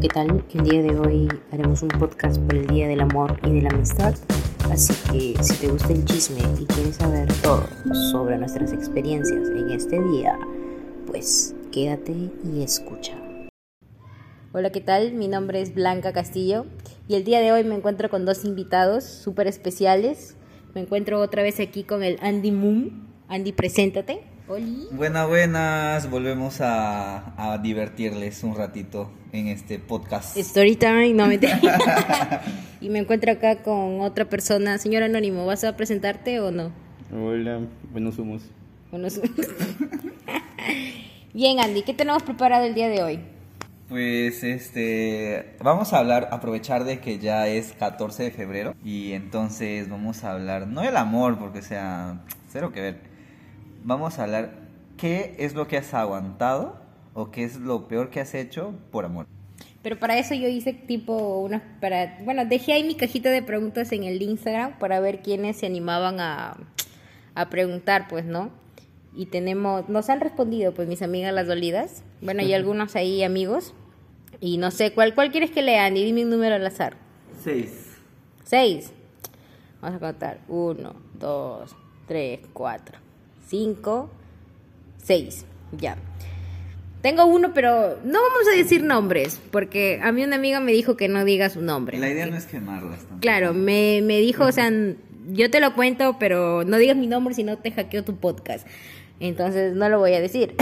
¿qué tal? El día de hoy haremos un podcast por el Día del Amor y de la Amistad. Así que si te gusta el chisme y quieres saber todo sobre nuestras experiencias en este día, pues quédate y escucha. Hola, ¿qué tal? Mi nombre es Blanca Castillo y el día de hoy me encuentro con dos invitados súper especiales. Me encuentro otra vez aquí con el Andy Moon. Andy, preséntate. Oli. Buenas, buenas. Volvemos a, a divertirles un ratito en este podcast. Story time, no me Y me encuentro acá con otra persona. Señor Anónimo, ¿vas a presentarte o no? Hola, buenos humos. Buenos- Bien, Andy, ¿qué tenemos preparado el día de hoy? Pues este, vamos a hablar, aprovechar de que ya es 14 de febrero y entonces vamos a hablar, no del amor, porque o sea, cero que ver. Vamos a hablar qué es lo que has aguantado o qué es lo peor que has hecho por amor. Pero para eso yo hice tipo unas para bueno, dejé ahí mi cajita de preguntas en el Instagram para ver quiénes se animaban a, a preguntar, pues, ¿no? Y tenemos, nos han respondido, pues, mis amigas las dolidas. Bueno, y algunos ahí amigos. Y no sé, ¿cuál, cuál quieres que lean? Y dime un número al azar. Seis. Seis. Vamos a contar. Uno, dos, tres, cuatro, cinco, seis. Ya. Tengo uno, pero no vamos a decir nombres, porque a mí una amiga me dijo que no diga su nombre. La idea no es quemarlas tampoco. Claro, me, me dijo, o sea, yo te lo cuento, pero no digas mi nombre si no te hackeo tu podcast. Entonces no lo voy a decir.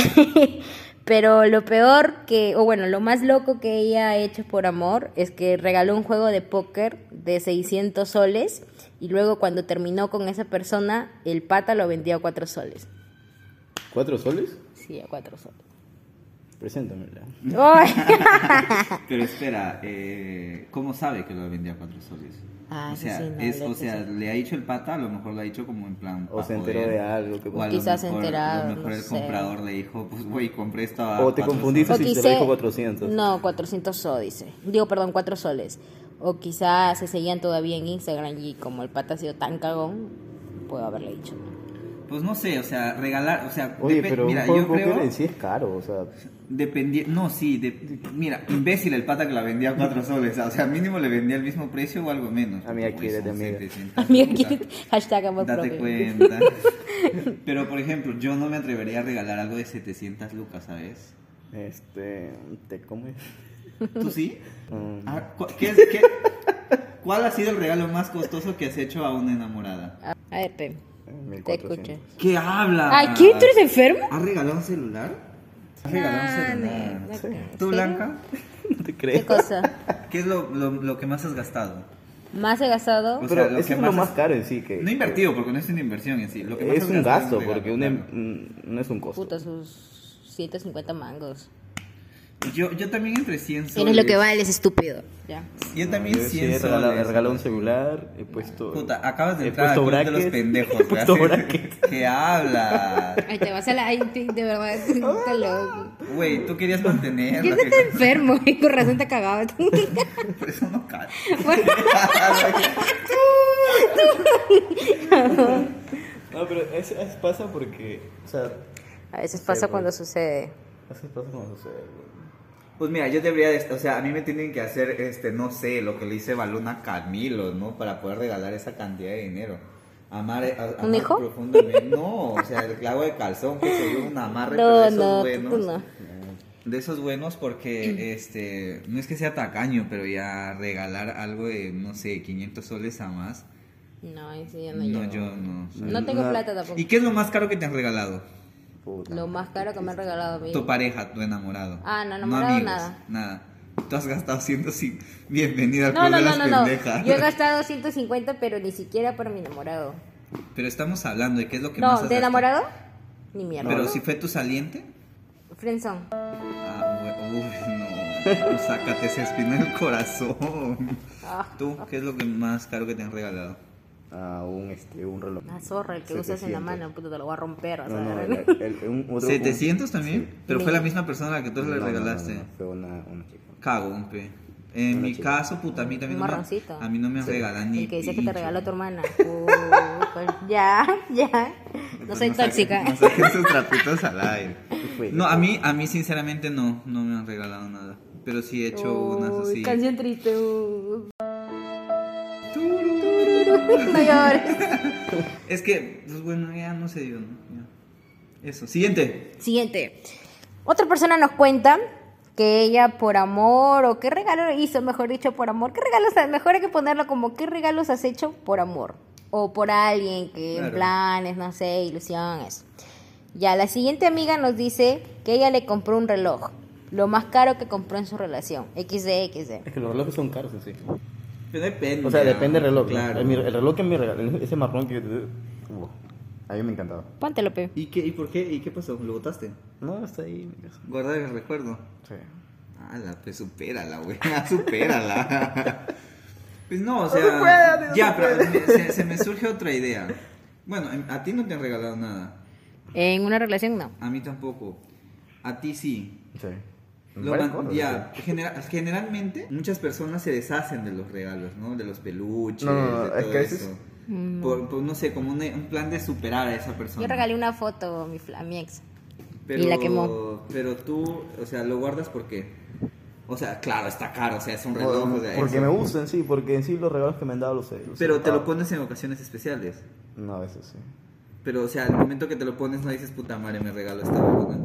pero lo peor que, o bueno, lo más loco que ella ha hecho por amor es que regaló un juego de póker de 600 soles y luego cuando terminó con esa persona, el pata lo vendió a 4 soles. ¿Cuatro soles? Sí, a 4 soles. Preséntamela. Pero espera, eh, ¿cómo sabe que lo vendía a cuatro soles? Ah, o sea, sí, no, es, o sea, puse. le ha dicho el pata, a lo mejor lo ha dicho como en plan. O se enteró joder. de algo que O Quizás mejor- enterado, A lo mejor no el sé. comprador le dijo, pues güey, compré esto a O te confundiste soles. si te lo dijo 400. No, 400 so, dice. Digo, perdón, 4 soles. O quizás se seguían todavía en Instagram y como el pata ha sido tan cagón, puedo haberle dicho. Pues no sé, o sea, regalar, o sea, Oye, pero mira, un yo creo, en sí es caro, o sea... dependi- no, sí, de- mira, imbécil el pata que la vendía a cuatro soles, o sea, mínimo le vendía el mismo precio o algo menos. Amiga, son amiga. 700 Amiga. ¿quién- hashtag amor Date propio. cuenta. Pero, por ejemplo, yo no me atrevería a regalar algo de 700 lucas, ¿sabes? Este... ¿Te comes? ¿Tú sí? Mm, Ah, cu- qué es- qué- ¿Cuál ha sido el regalo más costoso que has hecho a una enamorada? A ver, Pe, eh, te 1400. escucho. ¿Qué habla? Ay, ¿qué? ¿Tú eres enfermo? ¿Has regalado un celular? ¿Has regalado un celular? Sí. ¿en ¿Tú? Blanca? No te ¿Qué creo. cosa? ¿Qué es lo, lo, lo que más has gastado? ¿Más he gastado? O sea, Pero lo eso que es más lo más caro en sí que... No invertido, porque no es una inversión en sí. Lo que más Es un gasto, en regalo, porque claro. no es un costo. Puta, sus 150 mangos. Yo, yo también entre 100 soles. Tienes lo que vales, estúpido. Ya. Yo también Yo sí 100 he regalado, he soles. regalado un celular, he puesto... Puta, acabas de he entrar al puesto club de los brackets, pendejos. He puesto ¿verdad? brackets. ¿Qué hablas? Ay, te vas a la... Ay, de verdad, está loco. Güey, tú querías mantener. ¿Qué estás que- enfermo? Y con razón te cagaba. Por eso no cae. Bueno, No, pero eso eso pasa porque... O sea... a veces pasa cuando sucede. Eso pasa cuando sucede. güey. Pues mira, yo debería, de- o sea, a mí me tienen que hacer, este, no sé, lo que le hice Baluna a Camilo, ¿no? Para poder regalar esa cantidad de dinero. Amar, a- amar ¿Un hijo? profundamente. No, o sea, el clavo de calzón que se dio un amarre, No, pero de esos no, buenos. no. De esos buenos porque, este, no es que sea tacaño, pero ya regalar algo de, no sé, 500 soles a más. No, ese yo no No, llevo. yo no. o sea. No tengo plata tampoco. ¿Y qué es lo más caro que te han regalado? Puta. Lo más caro que me han regalado a mí. Tu pareja, tu enamorado. Ah, no, enamorado, amigos, nada. Nada. Tú has gastado siendo sí. Bienvenida al No, club no, de no, las no, no. pendejas. Yo he gastado 150, pero ni siquiera para mi enamorado. Pero estamos hablando de qué es lo que más No, has ¿de gastado. enamorado? Ni mierda. Pero si fue tu saliente. Friendzone. Ah, uy, no. no. Sácate esa espina del corazón. Ah, ¿Tú qué es lo que más caro que te han regalado? Ah, un, este, un reloj. la zorra, el que usas en la 700. mano, puta, te lo voy a romper. No, no, el, el- un, otro- un- ¿700 también? Sí. Pero fue la misma persona a la que tú No, le no, no, regalaste. no, fue una, una chica. Cagón, pe. En mi chica. caso, puta, a mí también Un no me, marroncito. a mí no me Sí. regalan ni El que dice que te regaló tu hermana. Uh, pues ya, ya. No Pues soy tóxica. No saquen sus trapitos al aire. No, a mí, a mí sinceramente no, no me han regalado nada. pero sí he hecho unas Uy, así. Canción triste. uh. No llores. Es que, pues bueno, ya no se dio, ¿no? Ya. Eso. Siguiente. Siguiente. Otra persona nos cuenta que ella por amor o qué regalo hizo, mejor dicho, por amor. ¿Qué regalos? Mejor hay que ponerlo como qué regalos has hecho por amor o por alguien que en planes, no sé, ilusión, eso. Ya la siguiente amiga nos dice que ella le compró un reloj, lo más caro que compró en su relación. XD, XD. Es que los relojes son caros sí. Depende. O sea, depende del reloj. ¿no? Claro. El, reloj que me regaló, ese marrón que... Uh, a mí me encantaba. Póntelo, pe. ¿Y, qué, ¿Y por qué? ¿Y qué pasó? ¿Lo botaste? No, está ahí. Guardar el recuerdo. Sí. Ala, pues supérala, güey. supérala. pues no, o sea. se puede, no ya, se pero me- se, se me surge otra idea. Bueno, em, a ti no te han regalado nada. En una relación no. A mí tampoco. A ti sí. Sí. Lo man- cosas, ya, sí. genera- generalmente muchas personas se deshacen de los regalos, ¿no? De los peluches, No, no, no, de es todo que a veces- eso. Mm, Por, por, no sé, como un, un plan de superar a esa persona. Yo regalé una foto a mi, fla- a mi ex. Pero, y la quemó. Pero tú, o sea, lo guardas porque. O sea, claro, está caro, o sea, es un reloj. o sea, porque eso. me gustan, sí, porque en sí los regalos que me han dado los he los he Pero te lo pones en ocasiones especiales. No, a veces sí. Pero, o sea, al momento que te lo pones, no dices, puta madre, me regalo esta verdad.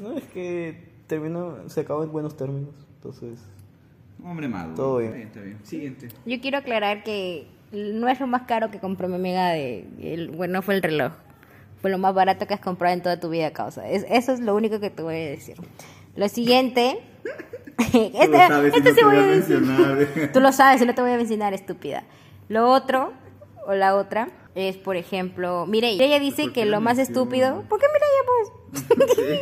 No, es que terminó, se acabó en buenos términos, entonces... Hombre malo. Todo bien. Está bien. Siguiente. Yo quiero aclarar que no es lo más caro que compró mi amiga de... El, bueno, no fue el reloj. Fue lo más barato que has comprado en toda tu vida, causa. Es, eso es lo único que te voy a decir. Lo siguiente... este, este sí voy a decir. Tú lo sabes y no te voy a mencionar, estúpida. Lo otro, o la otra, es, por ejemplo, Mireia. Ella dice ¿Por que lo más estúpido... ¿Por qué Mireia,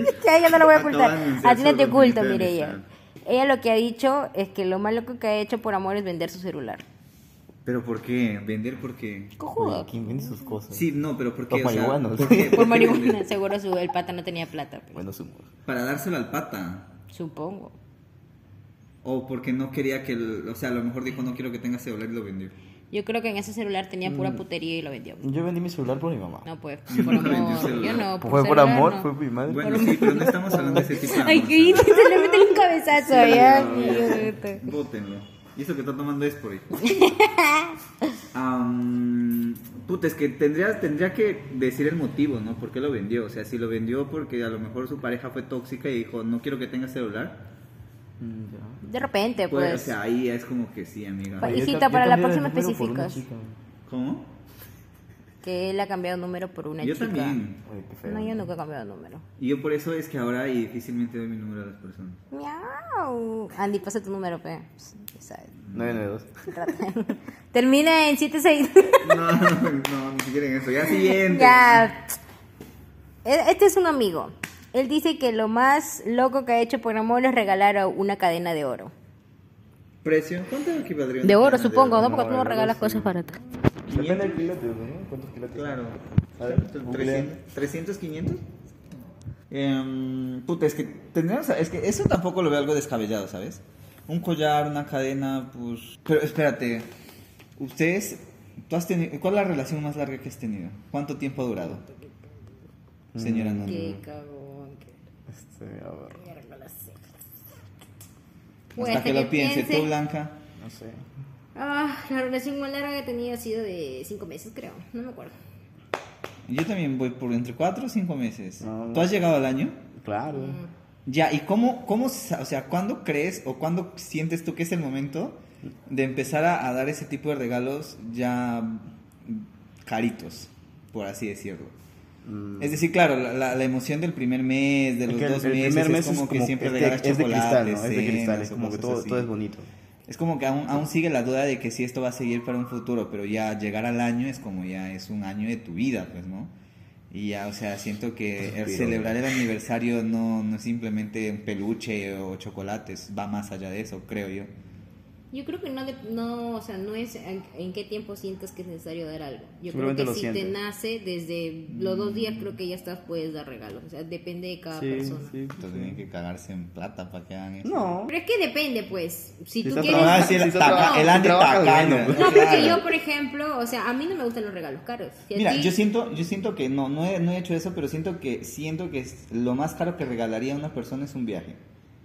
pues? ya, ya no lo voy a ocultar. A ti no te oculto, Mireia. amistad. Ella lo que ha dicho es que lo más loco que ha hecho por amor es vender su celular. ¿Pero por qué? ¿Vender por qué? Cojudo. ¿quién vende sus cosas? Sí, no, pero ¿por qué? ¿por qué? Por qué marihuana, seguro su, el pata no tenía plata. pues. Bueno, su humor. Para dárselo al pata. Supongo. O porque no quería que, el- o sea, a lo mejor dijo no quiero que tenga celular y lo vendió. Yo creo que en ese celular tenía pura putería y lo vendió. Yo vendí mi celular por mi mamá. No, pues, por amor. Yo no. fue por celular, amor, no. fue por mi madre. Bueno, sí, pero no estamos hablando de ese tipo de Ay, que se le mete un cabezazo allá. Bótenlo. Y eso que está tomando es por ahí. Am, puta, es que tendría, tendría que decir el motivo, ¿no? ¿Por qué lo vendió? O sea, si lo vendió porque a lo mejor su pareja fue tóxica y dijo, no quiero que tenga celular. De repente, Pues, pues. o sea, ahí es como que sí, amiga. Yo Hijita, yo para la próxima chica. ¿Cómo? Que él ha cambiado número por una Yo chica. también. Oye, qué feo. No, yo nunca he cambiado número. Y yo por eso es que ahora y difícilmente doy mi número a las personas. Miau. Andy, pasa tu número, pe. Ya sabes. 992. Rata. Termina en 76. No, no, ni siquiera en eso. Ya siguiente. ya. E- Este es un amigo. Él dice que lo más loco que ha hecho por amor es regalar una cadena de oro. ¿Precio? ¿Cuánto equivaldría? De oro, cadena de supongo, oro? ¿no? Porque tú no regalas sí. cosas baratas. Depende del quilate, ¿no? ¿Cuántos quilates? Claro. A ver, 300, 300 500. Em, puta, es que tendríamos, es que eso tampoco lo veo algo descabellado, ¿sabes? Un collar, una cadena, pues. Pero espérate, ustedes, tú has tenido, ¿cuál es la relación más larga que has tenido? ¿Cuánto tiempo ha durado? Señora Nando. Qué cagón. Este, a ver, Pues, Hasta que lo piense, tú Blanca. no sé. Ah, la relación más larga que he tenido ha sido de cinco meses, creo. No me acuerdo. Yo también voy por entre 4 o 5 meses. No. ¿Tú has llegado al año? Claro. Ya, ¿y cómo, cómo, o sea, cuándo crees o cuándo sientes tú que es el momento de empezar a, a dar ese tipo de regalos ya mm, caritos, por así decirlo? Mm. Es decir, claro, la, la- la emoción del primer mes, de los el- dos el meses, primer mes es como que siempre es de- regalas es de cristal. Es de cristal, es como que todo, todo es bonito. Es como que aún, aún sigue la duda de que si esto va a seguir para un futuro, pero ya llegar al año es como ya es un año de tu vida, pues, ¿no? Y ya, o sea, siento que el Respiro. celebrar el aniversario no, no es simplemente un peluche o chocolates, va más allá de eso, creo yo. Yo creo que no, de- no, o sea, no es en, en qué tiempo sientas que es necesario dar algo. Yo creo que lo si te nace desde los dos días creo que ya estás puedes dar regalos. O sea, depende de cada Sí, persona. sí. Entonces tienen que cagarse en plata para que hagan eso. No. Pero es que depende, pues. Si Si tú quieres. No, el, Si se taca- trabaja- el tacaño. bien, No, porque yo, por ejemplo, o sea, a mí no me gustan los regalos caros. Si Mira, ti- yo siento, yo siento que no, no he, no he hecho eso, pero siento que siento que lo más caro que regalaría a una persona es un viaje.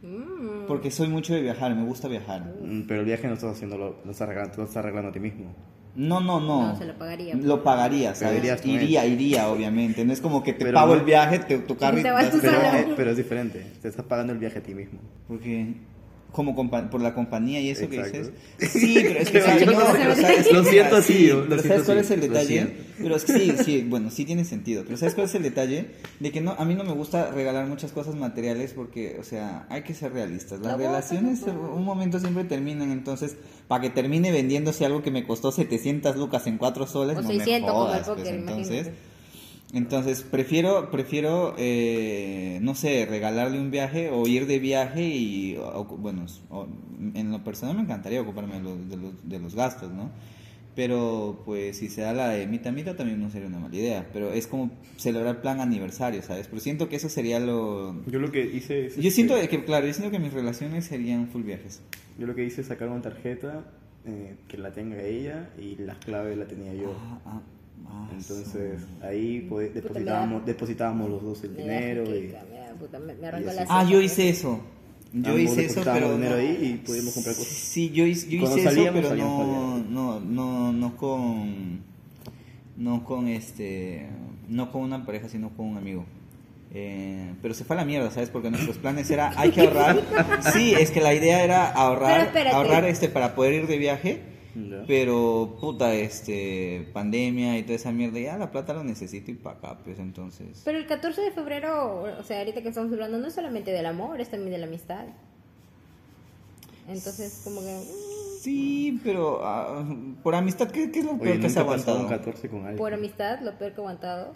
Mm. Porque soy mucho de viajar, me gusta viajar. Mm, Pero el viaje no estás haciéndolo, lo estás arreglando, estás arreglando a ti mismo. No, no, no. No, se lo pagaría. Lo pagaría, ¿sabes? Iría, iría, obviamente. No es como que te Pero pago no- el viaje, te, tu carro y te vas Pero, pero es diferente, te estás pagando el viaje a ti mismo. Porque como compa- por la compañía y eso Exacto. que dices. Sí, pero es que yo No, pero ¿sabes? Lo siento Sí, así, lo pero siento ¿sabes cuál así, es el lo detalle? Pero es que sí, sí, bueno, sí tiene sentido. Pero ¿sabes cuál es el detalle? De que no, a mí no me gusta regalar muchas cosas materiales porque, o sea, hay que ser realistas. Las La relaciones la en un momento siempre terminan, entonces, para que termine vendiéndose algo que me costó 700 lucas en 4 soles, O no 600 me como el jodas, póker, pues, entonces... imagínate. Entonces, prefiero, prefiero eh, no sé, regalarle un viaje o ir de viaje y, o- bueno, o- en lo personal me encantaría ocuparme de los, de los, de los gastos, ¿no? Pero, pues, si se da la de mitad mitad también no sería una mala idea. Pero es como celebrar plan aniversario, ¿sabes? Pero siento que eso sería lo... Yo lo que hice es... Yo siento este, que, claro, yo siento que mis relaciones serían full viajes. Yo lo que hice es sacar una tarjeta eh, que la tenga ella y las claves la tenía yo. Ah, ah, ah, Entonces ahí pues, depositábamos, depositábamos los dos el dinero y, puta, me, me la. Ah, yo hice eso. Yo hice eso, pero dinero no- ahí y pudimos comprar cosas. Sí, yo hice, yo hice eso, pero no, no, no, no con, no con este, no con una pareja, sino con un amigo. Eh, pero se fue a la mierda, ¿sabes? Porque nuestros planes era, hay que ahorrar. Sí, es que la idea era ahorrar, ahorrar este para poder ir de viaje. Pero, puta, este, pandemia y toda esa mierda, ya la plata lo necesito y para acá, pues entonces. Pero el 14 de febrero, o sea, ahorita que estamos hablando, no es solamente del amor, es también de la amistad. Entonces, como que... mm, Sí, pero ah, por amistad, ¿qué, qué es lo Oye, peor que se ha aguantado? un 14 con alguien. Por amistad, lo peor que he aguantado.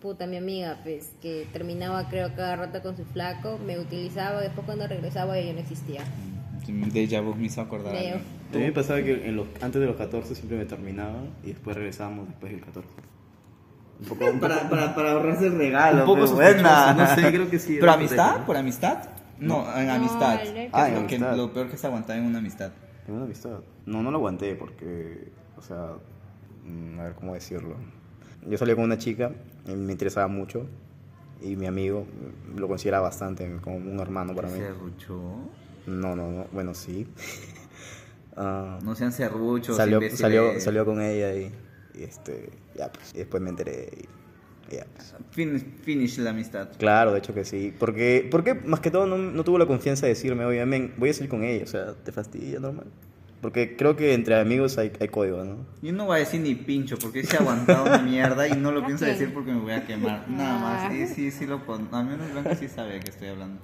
Puta, mi amiga, pues, que terminaba creo cada rato con su flaco, me utilizaba, después cuando regresaba ella no existía. De vu me hizo acordar. Leo. A mí me pasaba que en los, antes de los 14 siempre me terminaban y después regresábamos después del 14. Un poco, un Para, poco- para, para ahorrarse el regalo. Un poco sospechoso, buena. no sé, creo que sí, ¿Pero amistad? ¿Por amistad? No, en No, amistad. el- ¿Qué Ah, es en lo, que, amistad. lo peor que se aguantaba en una amistad? En una amistad. No, no lo aguanté porque, o sea, mm, a ver cómo decirlo. Yo salí con una chica y me interesaba mucho y mi amigo lo consideraba bastante como un hermano para mí. ¿Serrucho? No, no, no, bueno, sí. Ah, No sean serruchos, salió, salió, salió con ella y, y, este, ya pues, y después me enteré y, y ya pues. Finish, finish la amistad. Claro, de hecho que sí. Porque, porque más que todo no, no tuvo la confianza de decirme, oye, men, voy a salir con ella. O sea, ¿te fastidia normal? Porque creo que entre amigos hay, hay código, ¿no? Yo no voy a decir ni pincho porque se ha aguantado mi mierda y no lo ¿A pienso decir porque me voy a quemar. Nada más. Ah. Sí, sí, sí lo. Al menos Blanca sí sabe de qué estoy hablando.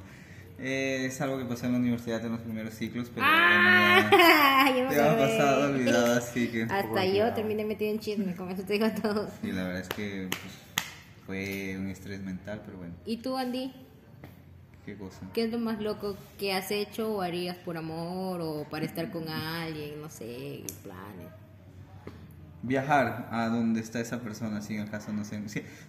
Eh, es algo que pasó en la universidad en los primeros ciclos, pero bueno, ¡Ah! Yo me acordé. pasado, olvidado, así que... Hasta yo terminé metido en chisme, con eso te digo todo. Sí, la verdad es que pues, fue un estrés mental, pero bueno, ¿Y tú, Andy? qué cosa. ¿Qué es lo más loco que has hecho o harías por amor o para estar con alguien? No sé, planes. Viajar a donde está esa persona, si en caso no sé.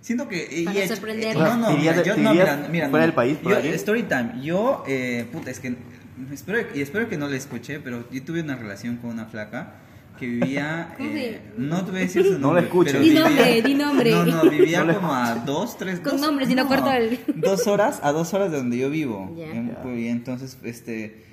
siento que. hecho- sorprenderla. no, no, ¿Te irías mira, yo no, mira, mira, fuera no. del país Yo, story time. Yo, eh, puta, es que. Espero, y espero que no le escuché, pero yo tuve una relación con una flaca que vivía. ¿Cómo se eh, no te voy a decir su No nombre. la escuches. pero Di nombre, di nombre. No, no, vivía No la como a dos, tres. Con dos- nombre, si no corto el- Dos horas, a dos horas de donde yo vivo. Ya. En- Ya. y entonces, este.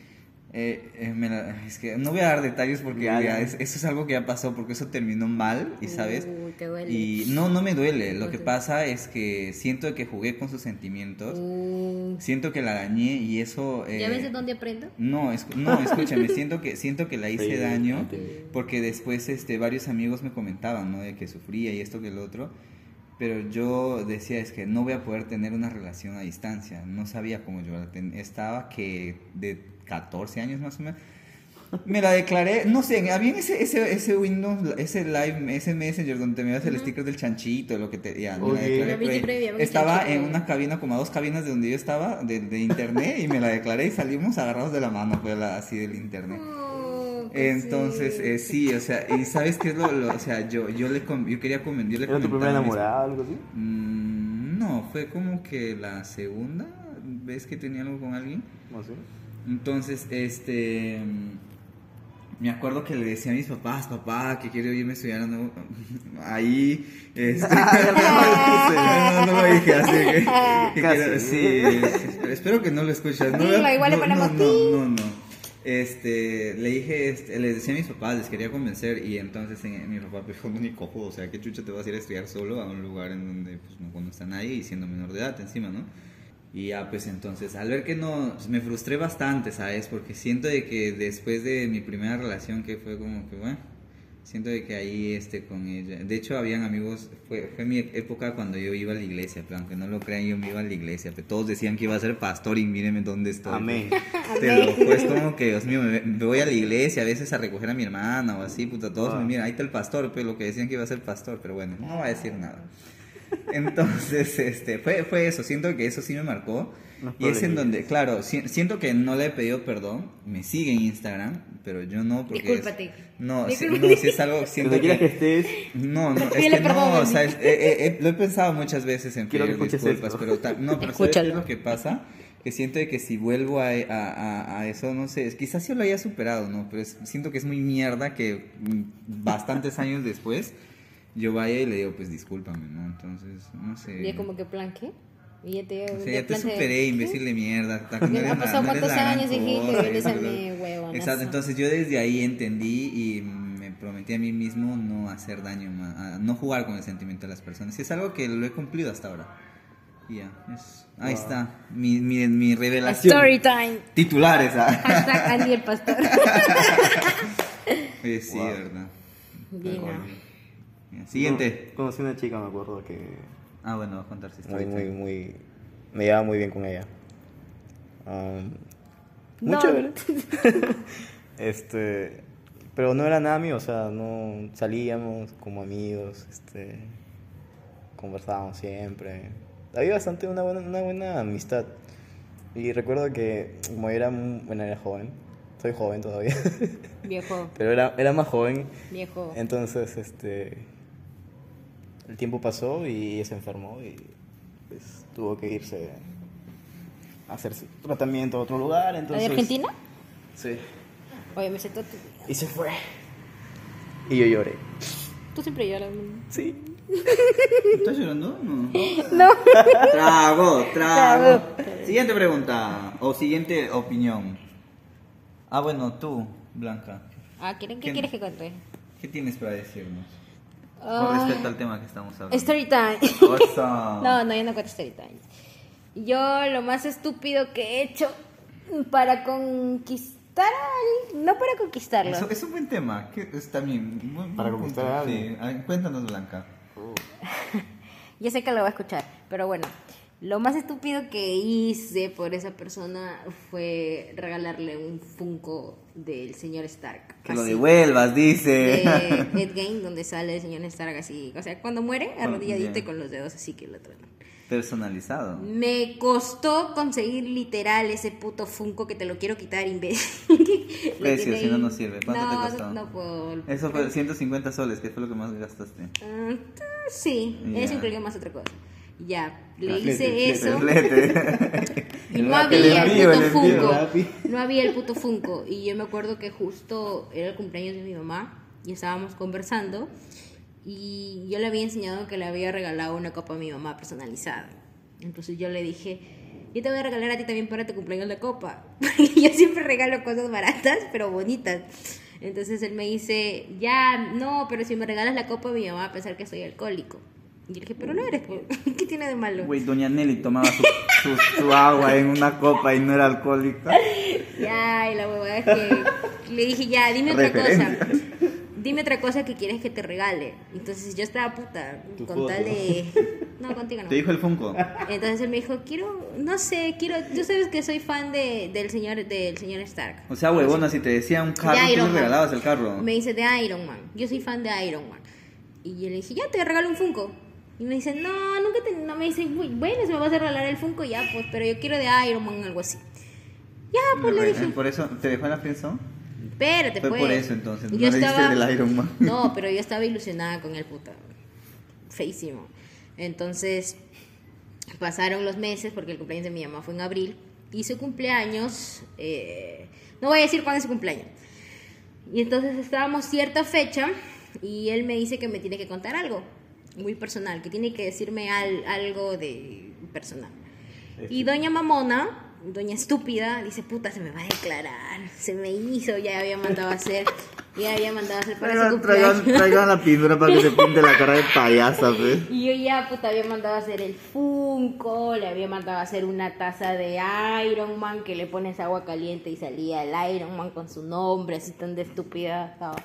Eh, eh, me la- es que no voy a dar detalles porque Ya, ya, ya. es- eso es algo que ya pasó porque eso terminó mal y sabes Uy, te duele. y no no me duele lo que pasa es que siento que jugué con sus sentimientos Uh, siento que la dañé y eso eh, ¿Ya ves de dónde aprendo? no, es- no, escúchame, siento que siento que la hice Sí, daño porque después este varios amigos me comentaban, ¿no? De que sufría y esto que el otro, pero yo decía es que no voy a poder tener una relación a distancia, no sabía cómo yo la ten- estaba que de 14 años más o menos. Me la declaré, no sé, había ese, ese, ese Windows, ese Live, ese Messenger donde me das el sticker del chanchito, lo que te... Ya, me la declaré A mí por ahí. siempre me llaman Estaba chanchito. en una cabina, como a dos cabinas de donde yo estaba, de, de internet, y me la declaré y salimos agarrados de la mano, pues, la- así del internet. Oh, qué Entonces, sí. eh, sí, o sea, y ¿sabes qué es lo, lo- o sea, yo, yo le, com- yo quería comentar, yo le ¿Era tu primera enamorada o algo así? Mm, no, fue como que la segunda vez que tenía algo con alguien. No sé. Entonces, este. me acuerdo que le decía a mis papás, papá, que quiero irme a estudiar ¿no? ahí. Este... no, no, lo dije, así que. que quiero- sí, es- espero que no lo escuchas. No, Dilo, igual le no, ponemos no, no, no, no. Este, le dije, este, les decía a mis papás, les quería convencer y entonces eh, mi papá me dijo, no, ni cojo, o sea, ¿qué chucha te vas a ir a estudiar solo a un lugar en donde pues, no conoces a nadie y siendo menor de edad encima, ¿no? Y ya, pues entonces, al ver que no, pues, me frustré bastante, ¿sabes? Porque siento de que después de mi primera relación, que fue como que, bueno, siento de que ahí, este, con ella, de hecho, habían amigos, fue, fue mi época cuando yo iba a la iglesia, pero aunque no lo crean, yo me iba a la iglesia, pero todos decían que iba a ser pastor y mírenme dónde estoy. Amén. Te lo juro, es como que, Dios mío, me, me voy a la iglesia a veces a recoger a mi hermana o así, puta, todos Ah. me miran, ahí está el pastor, pues lo que decían que iba a ser pastor, pero bueno, no va a decir nada. Entonces, este, fue, fue eso, siento que eso sí me marcó. Y es en donde, claro, si- siento que no le he pedido perdón, me sigue en Instagram, pero yo no porque... es- Discúlpate. no, si, no, si es algo, siento que... que estés. No, no, es que perdón, no, o sea, es- eh, eh, eh, lo he pensado muchas veces en Quiero pedir disculpas, esto. pero no, pero ¿sabes es lo que pasa? Que siento que si vuelvo a, a, a- a eso, no sé, es- quizás yo lo haya superado, ¿no? Pero es- siento que es muy mierda que mm, bastantes años después yo vaya y le digo, pues discúlpame, ¿no? Entonces, no sé. Y como que plan, ¿qué? Y ya te, O sea, ya te superé, imbécil de mierda. eres han pasado cuántos años, y eres a ¿no? huevonazo. Exacto, entonces yo desde ahí entendí y me prometí a mí mismo no hacer daño, a no jugar con el sentimiento de las personas. Y es algo que lo he cumplido hasta ahora. Y ya, es- ahí Wow. está, mi, mi, mi revelación. Story time. Titulares, ah. Hashtag Andy el pastor. Oye, sí, Wow. verdad. Bien, ¿no? Siguiente. Conocí una chica, me acuerdo que. Ah, bueno, voy a contar si Muy, muy, muy. Me llevaba muy bien con ella. Um, muy No. chévere. este. Pero no era nada mío, o sea, no salíamos como amigos, este. Conversábamos siempre. Había bastante una buena, una buena amistad. Y recuerdo que, como era, bueno, era joven, soy joven todavía, Viejo, pero era, era más joven, viejo. entonces, este, el tiempo pasó y ella se enfermó y pues, tuvo que irse a hacerse tratamiento a otro lugar. ¿La Entonces, de Argentina? Sí. Oye, me todo tu vida. Y se fue. Y yo lloré. Tú siempre lloras. ¿no? Sí. ¿Estás llorando? No. No. Trago, trago. Trago. Siguiente pregunta o siguiente opinión. Ah, bueno, tú, Blanca. Ah, ¿quieren, ¿qué ¿Qué? quieres que cuente? ¿Qué tienes para decirnos? Con respecto al tema que estamos hablando. Story time. Awesome. No, no, yo no cuento story time. Yo lo más estúpido que he hecho para conquistar a alguien, no para conquistarlo. Eso es un buen tema. que es también buen- Para conquistar a alguien. Sí. Cuéntanos, Blanca. Ya sé que lo va a escuchar, pero bueno, lo más estúpido que hice por esa persona fue regalarle un Funko del señor Stark. Que lo así, devuelvas, dice. De Ed Gein, donde sale el señor Stark así, o sea, cuando muere, arrodilladito ya. y con los dedos así que lo traen. Personalizado. Me costó conseguir literal ese puto Funko que te lo quiero quitar, imbécil. Lo Precio, si no, no sirve. ¿Cuánto te No, costó? No, puedo. Eso fue 150 soles, que fue lo que más gastaste. Mm, sí, Ya. eso incluía más otra cosa. Ya, le hice flete, eso. Flete. Y no había el puto. Funko. No había el puto Funko. Y yo me acuerdo que justo era el cumpleaños de mi mamá y estábamos conversando. Y yo le había enseñado que le había regalado una copa a mi mamá personalizada. Entonces yo le dije, yo te voy a regalar a ti también para tu cumpleaños la copa. Porque yo siempre regalo cosas baratas, pero bonitas. Entonces él me dice, ya, no, pero si me regalas la copa, mi mamá va a pensar que soy alcohólico. Y yo le dije, pero no eres, ¿qué tiene de malo? Güey, doña Nelly tomaba su, su- su agua en una copa y no era alcohólica. Ya, y la huevada es que le dije, ya, dime otra cosa. Dime otra cosa que quieres que te regale. Entonces yo estaba puta, con foto. tal de... No, contigo no. Te dijo el Funko. Entonces él me dijo, quiero, no sé, quiero... Tú sabes que soy fan de, del señor del señor Stark. O sea, huevona, si te decía un carro, De tú le regalabas el carro. Me dice, de Iron Man. Yo soy fan de Iron Man. Y yo le dije, ya, te regalo un Funko. Y me dice, no, nunca te... No, me dice, "Uy, bueno, si me vas a regalar el Funko, ya, pues, pero yo quiero de Iron Man, algo así. Ya, pues le dije, Por eso, ¿te dejó en la friendzone? Espérate, Fue pues. por eso, entonces, no Yo le diste estaba... del Iron Man. No, pero yo estaba ilusionada con el puta. Feísimo. Entonces, pasaron los meses, porque el cumpleaños de mi mamá fue en abril. Y su cumpleaños, eh, no voy a decir cuándo es su cumpleaños. Y entonces estábamos cierta fecha y él me dice que me tiene que contar algo muy personal, que tiene que decirme al- algo de personal. Y doña Mamona, doña estúpida, dice, puta, se me va a declarar. Se me hizo, ya había mandado a hacer, ya había mandado a hacer para su Traigan, cumpleaños. traigan, traigan la pintura para que se pinte la cara de payasa, pues. Y yo ya, puta, había mandado a hacer el Funko, le había mandado a hacer una taza de Iron Man que le pones agua caliente y salía el Iron Man con su nombre, así tan de estúpida estaba.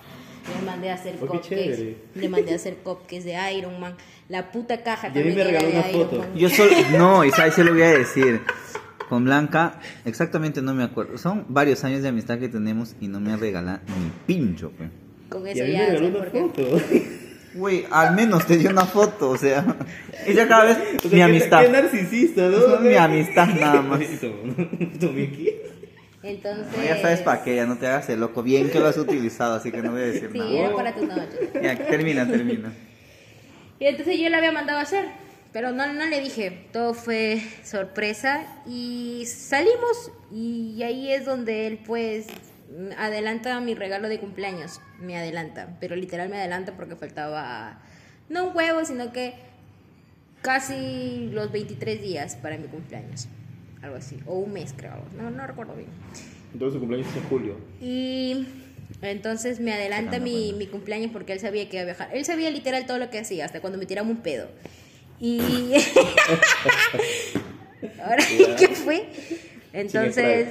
Le mandé a hacer Oh, cupcakes. Le mandé a hacer cupcakes de Iron Man. La puta caja Y a mí también me regaló una Iron foto. Man. Yo solo, no, y sabes, se lo voy a decir. Con Blanca, exactamente no me acuerdo. Son varios años de amistad que tenemos y no me ha regalado ni pincho, pues. Con Y eso a mí me ya regaló una foto. Güey, al menos te dio una foto, o sea. Ella cada vez, O sea, mi amistad. Qué narcisista, ¿no? Mi amistad nada más. Entonces. No, ya sabes para qué, ya no te hagas el loco. Bien que lo has utilizado, así que no voy a decir Sí, nada. era para tu noche. Ya, termina, termina. Y entonces yo le había mandado a hacer, pero no, no le dije, todo fue sorpresa y salimos y ahí es donde él pues adelanta mi regalo de cumpleaños, me adelanta, pero literal me adelanta porque faltaba no un huevo, sino que casi los 23 días para mi cumpleaños, algo así, o un mes creo, no, no recuerdo bien. Entonces su cumpleaños es en julio. Y entonces me adelanta mi, mi cumpleaños porque él sabía que iba a viajar. Él sabía literal todo lo que hacía, hasta cuando me tiraba un pedo. Y. Ahora, ¿qué fue? Entonces,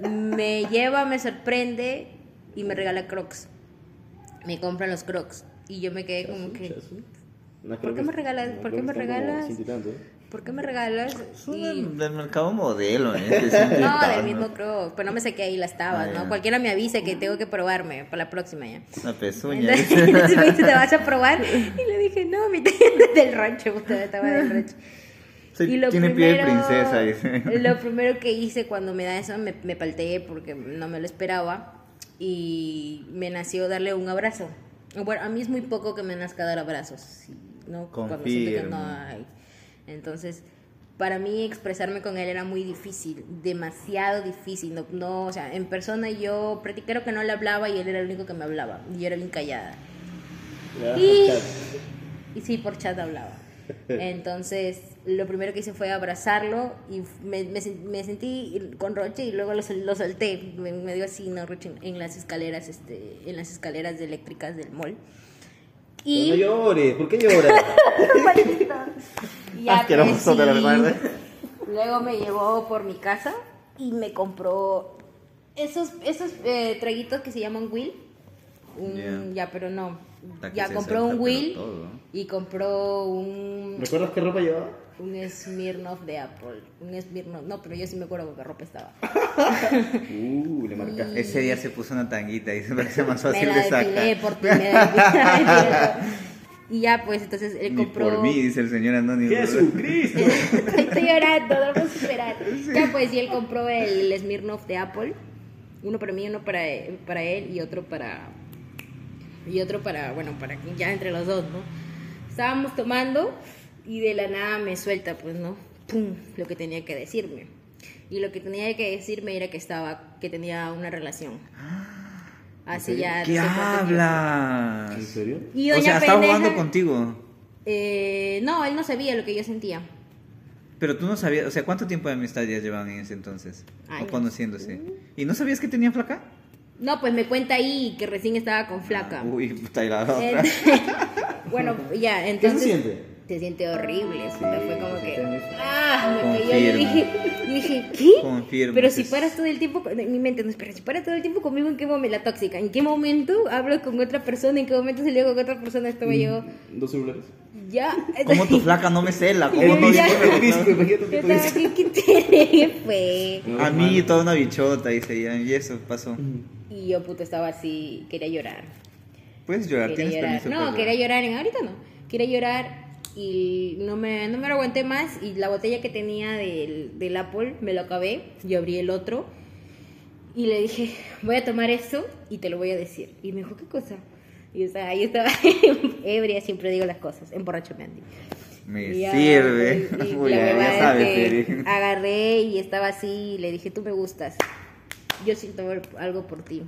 me lleva, me sorprende y me regala crocs. Me compran los crocs. Y yo me quedé como que. ¿Por qué me regalas- por qué me regalas? ¿Por qué me regalas? Y- del, mercado modelo, ¿eh? No, del mismo croc. Pero no me saqué ahí las tabas, Ah, ¿no? ya. Cualquiera me avisa que tengo que probarme para la próxima ya. Una pezuña. Entonces, entonces me dice, ¿te vas a probar? Y le dije, no, mi tía es del rancho, puta, estaba del rancho. Sí, Y lo tiene pie de primero- princesa, dice. Lo primero que hice cuando me da eso, me, me palteé porque no me lo esperaba y me nació darle un abrazo. Bueno, a mí es muy poco que me nazca dar abrazos, ¿no? Cuando siento que no hay. Entonces, para mí expresarme con él era muy difícil, demasiado difícil. No, no, o sea, en persona yo prácticamente creo que no le hablaba y él era el único que me hablaba. Y yo era bien callada. Ya, Y-. Y sí, por chat hablaba. Entonces, lo primero que hice fue abrazarlo y me, me me sentí con Roche y luego lo, lo solté. Me, me dio así, ¿no? Roche en las escaleras, este, en las escaleras de eléctricas del mall. No Y llores, ¿por qué lloras? ya, Asqueroso, te lo sí. recuerdo. Luego me llevó por mi casa y me compró esos, esos eh, traguitos que se llaman Will. Un- Ya. Ya, pero no. Ya compró un Will y compró un ¿Recuerdas qué ropa llevaba? un Smirnoff de Apple. Un Smirnoff. No, pero yo sí me acuerdo con qué ropa estaba. Uh, le marcaste. Ese día se puso una tanguita y se parece más me fácil la de sacar. por ti. me la depilé. Y ya, pues entonces él Ni compró. por mí, dice el señor Anónimo. ¡Jesucristo! Estoy llorando, no puedo superar. Ya, pues, y él compró el Smirnoff de Apple. Uno para mí, uno para, para él y otro para. Y otro para, bueno, para que ya entre los dos, ¿no? Estábamos tomando y de la nada me suelta, pues, ¿no? ¡Pum! Lo que tenía que decirme. Y lo que tenía que decirme era que estaba, que tenía una relación. Así ya. ¿Qué hablas? ¿En serio? Y o sea, estaba jugando contigo. Eh, no, él no sabía lo que yo sentía. Pero tú no sabías, o sea, ¿cuánto tiempo de amistad ya llevaban en ese entonces? Años. O conociéndose. ¿Y no sabías que tenía flaca? No, pues me cuenta ahí que recién estaba con flaca. Uy, puta, y la otra. En- bueno, ya, ¿Qué entonces. se siente? Se siente horrible. puta, fue como que. muy- Ah, me. Yo Confirmo. dije, yo dije, ¿qué? Confirmo, Pero si es- paras todo el tiempo. En mi mente, no, espera, si paras todo el tiempo conmigo, ¿en qué momento la tóxica? ¿En qué momento hablo con otra persona? ¿En qué momento salió con otra persona? Estaba yo. Dos celulares. Ya. ¿Cómo tu flaca no me cela? ¿Cómo no ¿qué te- ¿qué fue? A mí toda una bichota, dice ella. Y eso pasó. Y yo, puta, estaba así, quería llorar. Puedes llorar, Quería tienes llorar. permiso No, para quería llorar. llorar, en, ahorita no. Quería llorar y no me, no me lo aguanté más y la botella que tenía del, del Apple me lo acabé. Yo abrí el otro y le dije, voy a tomar esto y te lo voy a decir. Y me dijo, ¿qué cosa? Y estaba, yo estaba ebria, siempre digo las cosas, emborracho me Andy. Me Y sirve. y Uy, la ya, sabes, que. Agarré y estaba así y le dije, tú me gustas. Yo siento algo por ti.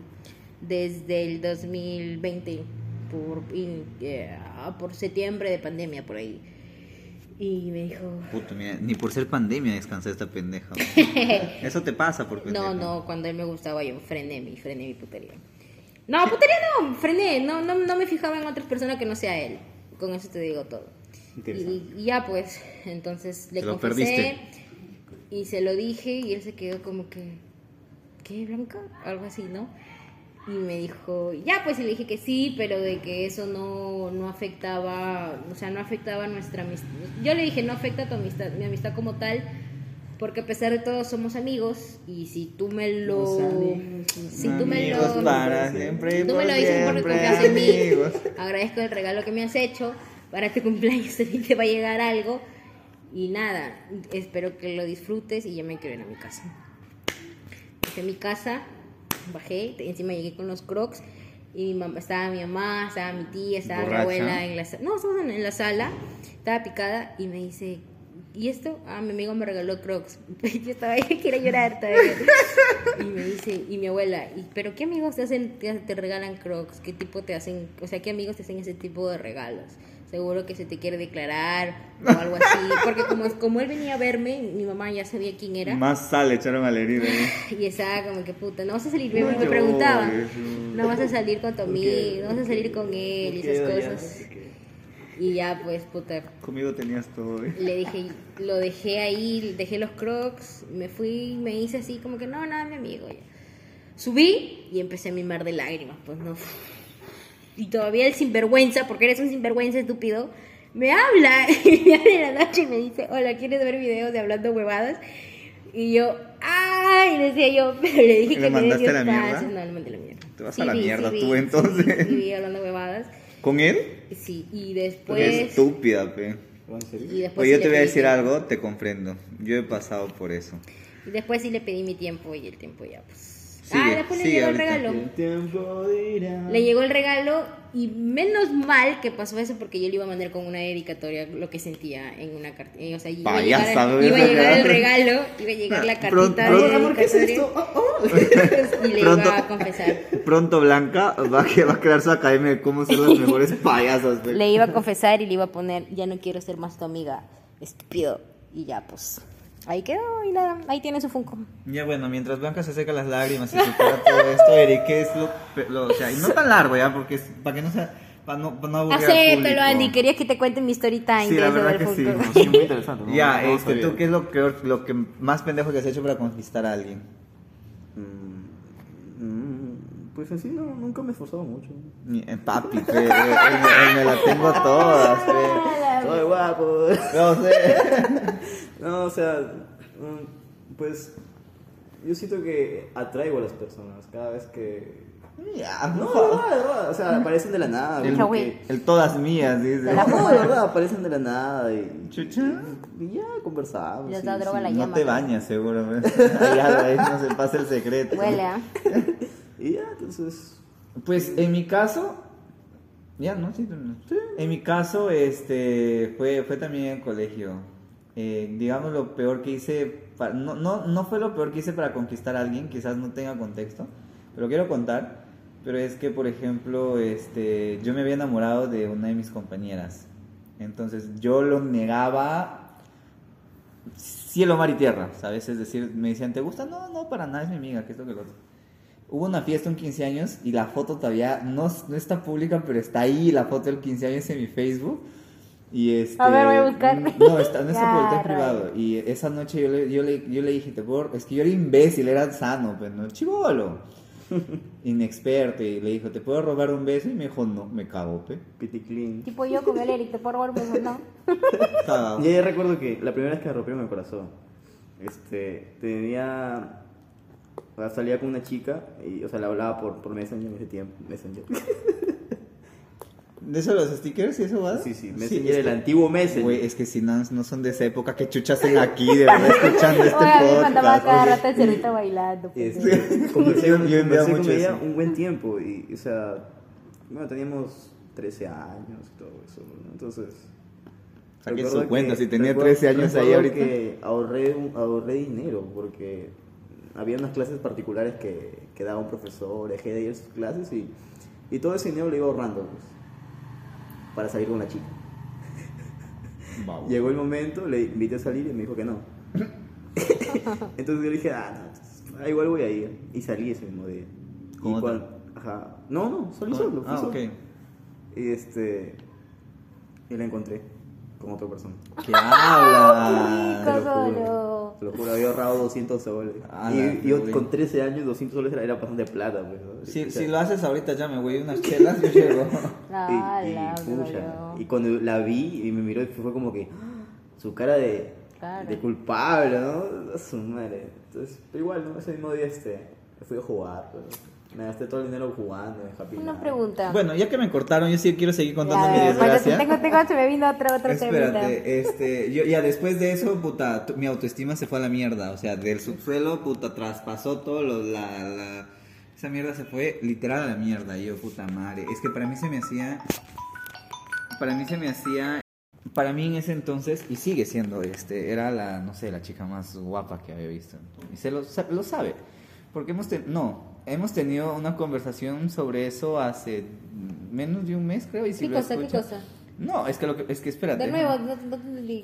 desde el 2020, por, y, eh, por septiembre de pandemia, por ahí. Y me dijo, Puta, mira, ni por ser pandemia descansé esta pendeja. Eso te pasa por pendejo. no, no, cuando él me gustaba yo frené mi, frené mi putería. No, putería no, frené, no, no, no me fijaba en otras personas que no sea él. Con eso te digo todo. Y, y ya pues, entonces le confesé perdiste. y se lo dije y él se quedó como que, ¿qué, Blanca? Algo así, ¿no? Y me dijo, ya pues, y le dije que sí, pero de que eso no, no afectaba, o sea, no afectaba nuestra amistad. Yo le dije, no afecta tu amistad, mi amistad como tal, porque a pesar de todo somos amigos y si tú me lo... Si tú me lo... para siempre y Tú me por lo dices siempre, confías en mí. Agradezco el regalo que me has hecho. Para tu cumpleaños también te va a llegar algo. Y nada, espero que lo disfrutes y ya me quiero ir a mi casa. A mi casa, bajé, encima llegué con los crocs. Y mi mamá, estaba mi mamá, estaba mi tía, estaba ¿Borracha? mi abuela en la sala. No, estábamos en, la sala, estaba picada y me dice, ¿y esto? Ah, mi amigo me regaló crocs. Yo estaba ahí, quiero llorar todavía. Y me dice, y mi abuela, ¿y, ¿pero qué amigos te hacen, te, te regalan crocs? ¿Qué tipo te hacen, o sea, qué amigos te hacen ese tipo de regalos? Seguro que se te quiere declarar o algo así. Porque como, como él venía a verme, mi mamá ya sabía quién era. Más sal le echaron a la herida. ¿eh? Y estaba como que puta, no vas a salir, me, me preguntaba, no vas a salir con tu amigo, no vas a salir con él y esas cosas. Y ya pues puta, Conmigo tenías todo, ¿eh? le dije, lo dejé ahí, dejé los crocs, me fui, me hice así como que no, nada, mi amigo. Ya. Subí y empecé a mimar de lágrimas, pues no. Y todavía el sinvergüenza, porque eres un sinvergüenza estúpido, me habla y me habla en la noche y me dice, hola, ¿quieres ver videos de hablando huevadas? Y yo, ¡ay! Decía yo, pero le dije ¿Y que le me mandaste la mierda? No, le mandé la mierda. Te vas a la mierda tú, vi, entonces. Sí, sí, vi hablando huevadas. ¿Con él? Sí, y Qué después... y después Oye, sí yo le te voy a pedí decir tiempo. algo, te comprendo. Yo he pasado por eso. Y después sí le pedí mi tiempo y el tiempo ya, pues. Sigue, ah, después le llegó el regalo. El. Le llegó el regalo y menos mal que pasó eso porque yo le iba a mandar con una dedicatoria lo que sentía en una carta. O sea, iba a, Payasa, llegar, ¿no? iba a llegar el regalo, iba a llegar la Pronto- cartita pronto- de Amor, ¿qué es esto? Oh, oh. y le Pronto- iba a confesar. Pronto Blanca va a, va a crear su academia de cómo ser las mejores payasas. Le iba a confesar y le iba a poner, ya no quiero ser más tu amiga, estúpido. Y ya, pues, ahí quedó y nada, ahí tiene su Funko. Ya bueno, mientras Blanca se seca las lágrimas y supera todo esto, Eric, ¿qué es lo, lo- o sea, y no tan largo ya, porque es para que no sea, para no, para no aburrir al Acéptalo, público. Andy, querías que te cuente mi story time Sí, la verdad que sí. Sí, muy interesante. ¿no? Ya, este. ¿tú qué es lo peor, lo que más pendejo que has hecho para conquistar a alguien? Mm, Pues así no, nunca me he esforzado mucho. Eh, Papi, pe, eh, él, él me la tengo todas, pe. Soy guapo. No sé. No, o sea, mm, pues yo siento que atraigo a las personas cada vez que... Ya, No, no, de verdad, o sea, aparecen de la nada. el, que- el todas mías, dice. la No, de verdad, aparecen de la nada y... Chucha. Y ya conversamos. Les sí, da droga sí. la No llama. te bañas, seguro. pe. Ya ahí no se pasa el secreto. Huele, ¿ah? Y ya, entonces... Pues en mi caso, ya, ¿no? Sí, no. En mi caso, este, fue, fue también en colegio. Eh, digamos lo peor que hice, pa- no, no, no fue lo peor que hice para conquistar a alguien, quizás no tenga contexto, pero quiero contar. Pero es que, por ejemplo, este, yo me había enamorado de una de mis compañeras. Entonces yo lo negaba cielo, mar y tierra, ¿sabes? Es decir, me decían, ¿te gusta? No, no, para nada, es mi amiga, que esto que lo otro. Hubo una fiesta, un 15 años, y la foto todavía no, no está pública, pero está ahí la foto del 15 años en mi Facebook. Y este, A ver, voy a buscar. No, está, no está rayos. privado. Y esa noche yo le, yo le, yo le dije, te puedo- es que yo era imbécil, era sano, pero no, chivolo. Inexperto. Y le dijo, ¿te puedo robar un beso? Y me dijo, no, me cago, pe. Piticlin. Tipo yo con el Eric, te puedo robar un beso, ¿no? Ya, ya recuerdo que la primera vez que me rompieron el corazón, este, tenía, o sea, salía con una chica y, o sea, le hablaba por, por Messenger en ese tiempo, Messenger. ¿De eso los stickers y eso va? Sí, sí, es Messenger, el que- antiguo Messenger. Güey, es que si no, no son de esa época, que chuchas en aquí, de verdad, escuchando este Oye, a mí me mandaba podcast. cada rato el cerrito bailando. pues. Este, conversé, Yo- yo con mucho ella un buen tiempo y, o sea, bueno, teníamos 13 años y todo eso, ¿no? Entonces... Recuerdo su cuenta, que- si tenía recuerdo- 13 años ahí ahorita. que ahorré, ahorré dinero porque había unas clases particulares que, que daba un profesor, dejé de ir a sus clases y, y todo ese dinero lo iba ahorrando pues, para salir con una chica. Llegó el momento, le invité a salir y me dijo que no. Entonces yo le dije, ah, no, ah, igual voy a ir. Y salí ese mismo día. Cuan- Ajá. No, no, salí ¿Con- solo. fui Ah, solo. ok. Y este. Y la encontré con otra persona. ¿Qué habla? Rico. Te lo juro, había ahorrado 200 soles. Ah, la y yo con bueno. 13 años, 200 soles era, era bastante plata. Pues, ¿no? Si, O sea, si lo haces ahorita ya me voy unas chelas, yo llego. Ah, y, y, la, pucha, y cuando la vi y me miró, fue como que ¡ah! su cara de, Claro. de culpable, ¿no? A su madre. Entonces, pero igual, ¿no? Ese mismo día este, fui a jugar. pero me gasté todo el dinero jugando en Happy Una pregunta. Bueno, ya que me cortaron, yo sí quiero seguir contando Ya, mi desgracia. tengo, tengo, se me vino otra, otra temita. Espérate, este, yo ya después de eso, puta, tu- mi autoestima se fue a la mierda, o sea, del subsuelo, puta, traspasó todo lo, la, la, esa mierda se fue literal a la mierda, y yo, puta madre, es que para mí se me hacía, para mí se me hacía, para mí en ese entonces, y sigue siendo, este, era la, no sé, la chica más guapa que había visto, y se lo, lo sabe, porque hemos tenido, no, hemos tenido una conversación sobre eso hace menos de un mes, creo, y si ¿Qué lo cosa, qué escuchas- cosa? No, es que lo que, es que espérate. De nuevo, no.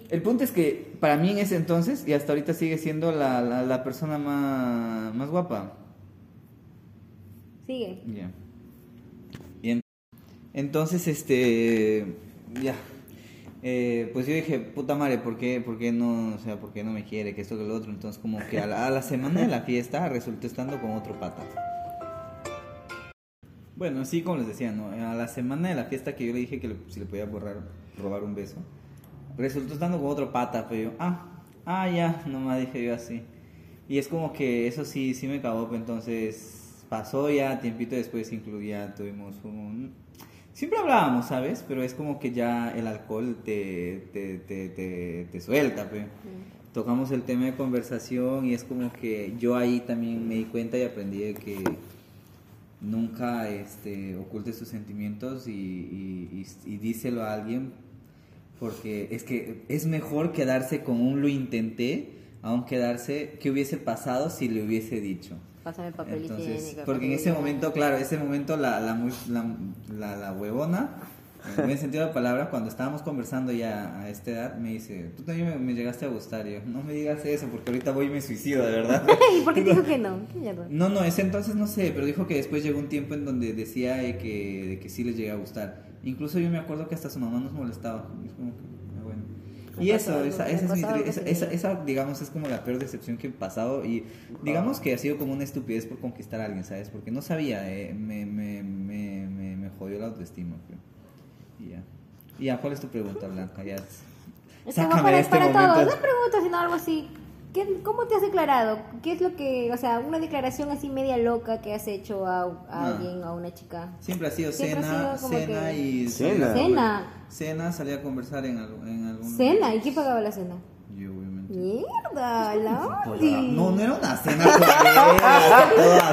El punto es que para mí en ese entonces y hasta ahorita sigue siendo la, la, la persona más, más guapa. Sigue. Ya. Bien. Entonces, este. Ya. Eh, pues yo dije, puta madre, ¿por qué, ¿por qué no, o sea, por qué no me quiere, que esto, que lo otro? Entonces, como que a la, a la semana de la fiesta resultó estando con otro pata. Bueno, sí, como les decía, ¿no? A la semana de la fiesta que yo le dije que le- si le podía borrar, robar un beso, resultó estando con otro pata, pero yo, ah, ah, ya, nomás dije yo así. Y es como que eso sí, sí me cagó, pues entonces pasó ya, tiempito después incluía, tuvimos un... Siempre hablábamos, ¿sabes? Pero es como que ya el alcohol te, te, te, te, te suelta, pues. Tocamos el tema de conversación y es como que yo ahí también me di cuenta y aprendí de que nunca este, ocultes tus sentimientos y, y, y- y díselo a alguien porque es que es mejor quedarse con un lo intenté aun quedarse que hubiese pasado si le hubiese dicho Pásame papel entonces higiénico. porque en ese momento claro ese momento la la, la, la huevona en buen sentido de la palabra cuando estábamos conversando ya a esta edad me dice tú también me, me llegaste a gustar Y yo no me digas eso porque ahorita voy y me suicido de verdad ¿Y por qué dijo que no? ¿Qué no, no, ese entonces no sé, pero dijo que después llegó un tiempo en donde decía de que, de que sí les llega a gustar. Incluso yo me acuerdo que hasta su mamá nos molestaba. Es como que, ah, bueno. Y eso, esa, esa, es mi esa, esa, esa, digamos, es como la peor decepción que he pasado. Y digamos que ha sido como una estupidez por conquistar a alguien, ¿sabes? Porque no sabía, eh, me, me, me, me, me jodió la autoestima. creo. Y ya. Ya, ¿cuál es tu pregunta, Blanca? Ya. Es Sácame para, este para momento. todos, no preguntas, sino algo así. ¿Qué, ¿Cómo te has declarado? ¿Qué es lo que, o sea, una declaración así media loca que has hecho a, a Ah. alguien, a una chica? Siempre ha sido Siempre ha cena, sido cena que- y... Cena. Cena. Cena, salía a conversar en, algo- en algún... ¿Cena? ¿Y quién pagaba la cena? Yo, obviamente. Mierda, la Odi. No, no era una cena así,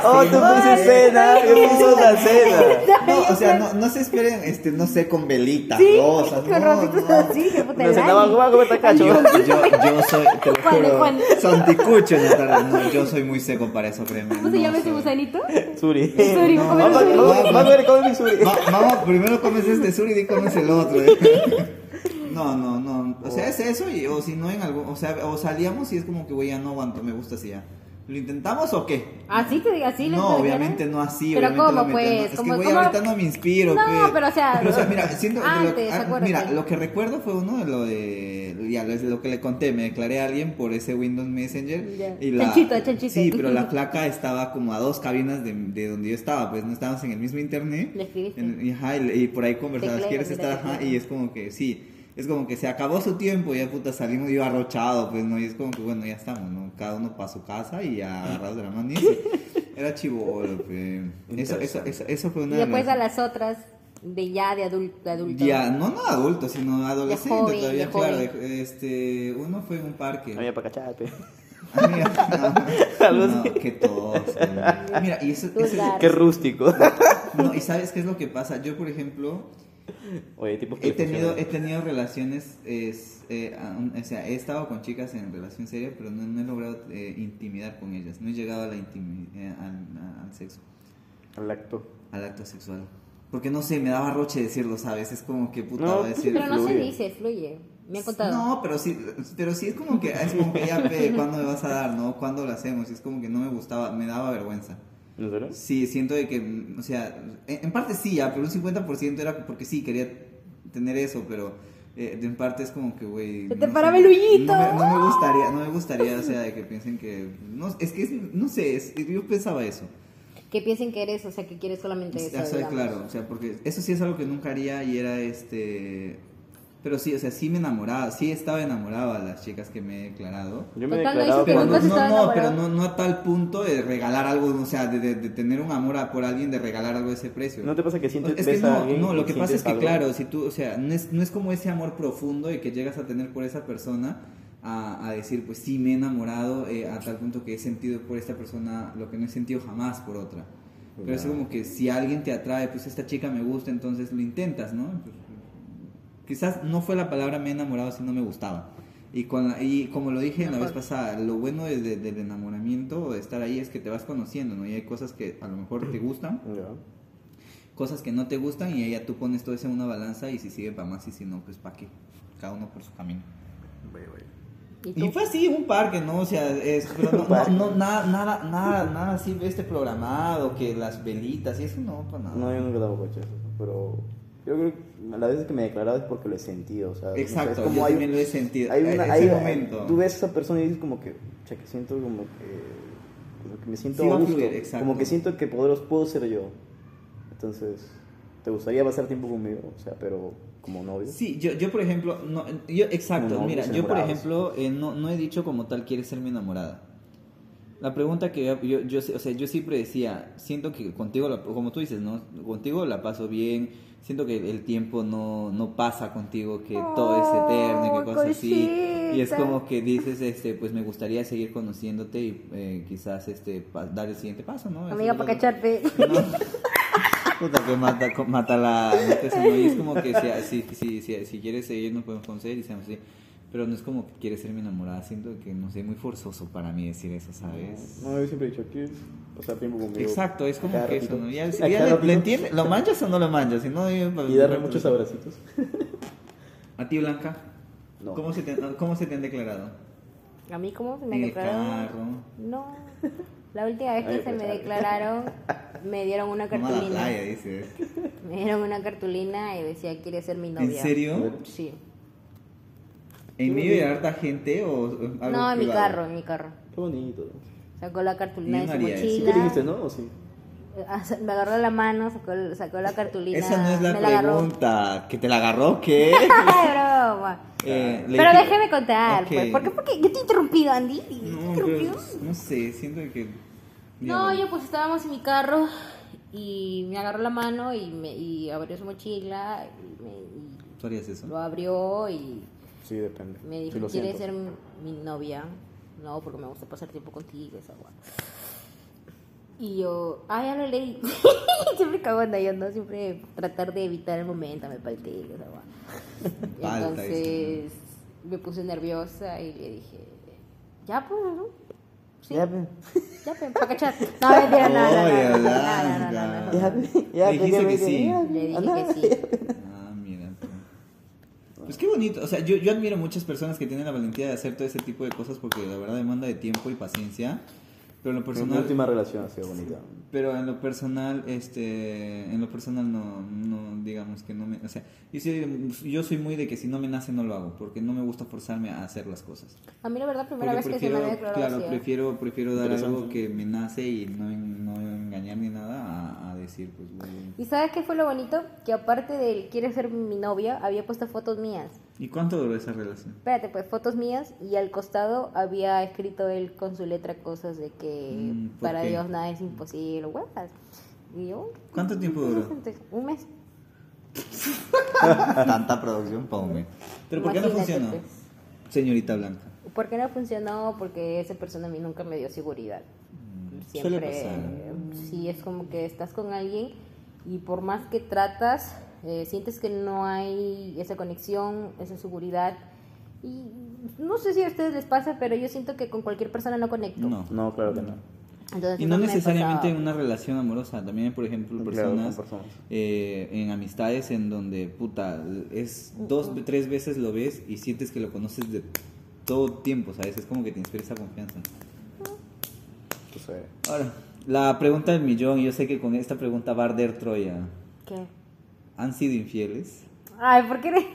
Oh, tú puse cena, yo puse una cena. No, o sea, no, no se esperen, este, no sé, con velitas, Sí, rosas, con no, rositas no. así, que puta a comer tacacho. Yo, yo, yo soy, te lo Juan, juro, Juan. santicucho, Natalia, no, yo soy muy seco para eso, créeme. ¿Cómo se llama ese gusanito? Suri. Suri, No, ¿cómo Vamos, era no, Suri? vamos, vamos a ver cómo es mi Suri. Va- Vamos, primero comes este sur y di comes el otro. No, no, no. O sea, es eso, y, o si no en algún. O sea, o salíamos y es como que, güey, ya no aguanto, me gusta así ya. ¿Lo intentamos o qué? ¿Así te diga así? No, obviamente no así. Pero obviamente ¿cómo, pues? Es ¿Cómo- que, güey, ahorita no me inspiro, No, pues. pero, o sea, Pero, o sea, mira, siento que lo- antes, ah. Mira, lo que recuerdo fue uno de lo de. Ya, lo, lo que le conté. Me declaré a alguien por ese Windows Messenger. Ya. Y la, Chanchito, chanchito. Sí, pero la placa estaba como a dos cabinas de, de donde yo estaba. Pues no estábamos en el mismo internet. Le escribiste. En- y, ajá, y, y por ahí conversabas, ¿quieres estar? Ajá, y es como que sí, es como que se acabó su tiempo, y ya puta salimos yo arrochado, pues no, y es como que bueno, ya estamos, ¿no? Cada uno para su casa y ya agarrados de la mano. y sí, Era chivolo, pues. Eso, eso, eso, eso fue Y una de después las- a las otras de ya de adulto. De adulto. Ya, no, no adulto, sino adolescente joven, todavía, de claro. de- Este, uno fue en un parque. A mí para no, no, qué tosco. Mira, y eso, eso-. Qué rústico. No, y sabes qué es lo que pasa. Yo, por ejemplo, Oye, tipos que He tenido, he tenido relaciones, es, eh, o sea, he estado con chicas en relación seria, pero no, no he logrado eh, intimidar con ellas. No he llegado a la eh, al, al sexo, Al acto. al acto sexual. Porque no sé, me daba roche decirlo, ¿sabes? Es como que puta No, decir. Pero no se dice, fluye. Me han contado. No, pero sí, pero sí es como que es como que ya ¿cuándo me vas a dar, no? ¿Cuándo lo hacemos? Y es como que no me gustaba, me daba vergüenza. ¿En serio? Sí, siento de que, o sea, en, en parte sí, ya, pero un 50% era porque sí, quería tener eso, pero eh, en parte es como que, güey... Se te no paraba el huillito. No me, no me gustaría, no me gustaría, o sea, de que piensen que... No, es que, es- no sé, es- yo pensaba eso. Que piensen que eres, o sea, que quieres solamente eso. O sea, digamos. claro, o sea, porque eso sí es algo que nunca haría y era este... Pero sí, o sea, sí me enamoraba, sí estaba enamorado a las chicas que me he declarado. Yo me he declarado Pero no, no, no, pero no, no a tal punto de regalar algo, o sea, de, de- de tener un amor a- por alguien, de regalar algo de ese precio. ¿No te pasa que sientes es que a no, alguien no, lo que pasa es que algo? claro, si tú, o sea, no es, no es como ese amor profundo y que llegas a tener por esa persona a, a decir, pues sí, me he enamorado eh, a tal punto que he sentido por esta persona lo que no he sentido jamás por otra. Pero es como que si alguien te atrae, pues esta chica me gusta, entonces lo intentas, ¿no? Pues, quizás no fue la palabra me he enamorado, sino me gustaba. Y, con la- y como lo dije la vez pasada, lo bueno de- de- del enamoramiento o de estar ahí es que te vas conociendo, ¿no? Y hay cosas que a lo mejor te gustan, Ya. cosas que no te gustan y ahí ya tú pones todo eso en una balanza y si sigue para más y si no, pues para qué. Cada uno por su camino. Vaya, vaya. ¿Y Y fue así, un parque, ¿no? O sea, es, pero no, no, no, nada, nada, nada, nada así este programado, que las velitas y eso no, para nada. No, yo nunca he dado coche eso, pero yo creo que a las veces que me he declarado es porque lo he sentido, o sea, no sé, Exacto, es como yo hay, también lo he sentido. hay una, hay- momento. tú ves a esa persona y dices como que, che, que siento como que, como que me siento Sí gusto, fluir, como que siento que puedo, puedo ser yo, entonces, ¿te gustaría pasar tiempo conmigo? O sea, pero como novio. Sí, yo, yo por ejemplo, no, yo, exacto, mira, yo por ejemplo eh, no, no he dicho como tal, ¿quieres ser mi enamorada? La pregunta que yo, yo, yo, o sea, yo siempre decía, siento que contigo, la- como tú dices, ¿no? Contigo la paso bien, siento que el tiempo no, no pasa contigo, que todo es eterno y Oh, que cosas así. Y es como que dices, este, pues me gustaría seguir conociéndote y eh, quizás este, dar el siguiente paso, ¿no? Amiga, para cacharte. Puta que mata, mata la... mata ese no, y es como que si, si, si, si, si quieres seguir nos podemos conocer y seamos así. Pero no es como que quieres ser mi enamorada. Siento que, no sé, muy forzoso para mí decir eso, ¿sabes? No, yo siempre he dicho, ¿quieres pasar tiempo conmigo? Exacto, es como que eso. ¿no? Ya, le, le entiende- ¿Lo manchas o no lo manchas? Si no, yo- Y darle muchos abracitos. ¿A ti, Blanca? No. ¿Cómo, se te, ¿Cómo se te han declarado? ¿A mí cómo se me declararon? carro. No. La última vez que Ay, se me pues, declararon, me dieron una cartulina. playa, dice. Me dieron una cartulina y decía, ¿quieres ser mi novia? ¿En serio? Sí. ¿En medio de harta gente o algo No, en mi privado? carro, en mi carro. Qué bonito. Sacó la cartulina de su haría eso. ¿Sí mochila. dijiste no o sí? Ah, Me agarró la mano, sacó, sacó la cartulina. Esa no es la me la agarró. pregunta. ¿Que te la agarró? ¿Qué? Broma. Eh, le Pero dije- déjeme contar, pues. ¿Por qué? Porque yo te he interrumpido, Andy. ¿Te No, interrumpido? pero no sé, siento que... No, yo pues estábamos en mi carro y me agarró la mano y, me, y abrió su mochila y, me, y ¿Tú harías eso? lo abrió y Sí, depende. me Sí, dijo, lo ¿quieres ser mi novia? No, porque me gusta pasar tiempo contigo, esa guay. Y yo, ah, ya lo leí. siempre cago en yo, ¿no? Siempre tratar de evitar el momento, me palteé, esa guay. Entonces me puse nerviosa y le dije, ya pues, ¿no? Sí, Ya, pe. ya pues, para cachar. No, mentira, no, no, no, no, no, no, no, no, no, no. Pe. Pe, pe, sí. que sí. Ah, mira tú. Pues qué bonito. O sea, yo, yo admiro muchas personas que tienen la valentía de hacer todo ese tipo de cosas porque la verdad demanda de tiempo y paciencia. Pero en lo Mi personal... última relación ha sido bonita. Pero en lo personal, este, en lo personal no, no, digamos que no me, o sea, yo soy, yo soy muy de que si no me nace no lo hago, porque no me gusta forzarme a hacer las cosas. A mí la verdad, primera Porque vez que se me prefiero, declarado claro, así, ¿eh? prefiero, prefiero dar algo que me nace y no, no engañar ni nada a, a decir, pues, güey. ¿Y sabes qué fue lo bonito? Que aparte del ¿quieres ser mi novia? Había puesto fotos mías. ¿Y cuánto duró esa relación? Espérate, pues fotos mías y al costado había escrito él con su letra cosas de que Mm, ¿por para qué? Dios nada es imposible, huevas. Y yo, ¿Cuánto tiempo duró? un mes. Tanta producción, Paume. ¿Pero por qué no funcionó? pues. Señorita Blanca. ¿Por qué no funcionó? Porque esa persona a mí nunca me dio seguridad. suele Siempre, pasar. sí, es como que estás con alguien y por más que tratas, Eh, sientes que no hay esa conexión, esa seguridad. Y no sé si a ustedes les pasa, pero yo siento que con cualquier persona no conecto. No. No, claro que no. Entonces, Y no me necesariamente en una relación amorosa, también por ejemplo personas, personas. eh, en amistades en donde puta es dos tres veces lo ves y sientes que lo conoces de todo tiempo, ¿sabes? Es como que te inspira esa confianza. Tú sabes. Ahora, la pregunta del millón, yo sé que con esta pregunta va a arder Troya. ¿Qué? ¿Han sido infieles? Ay, ¿por qué?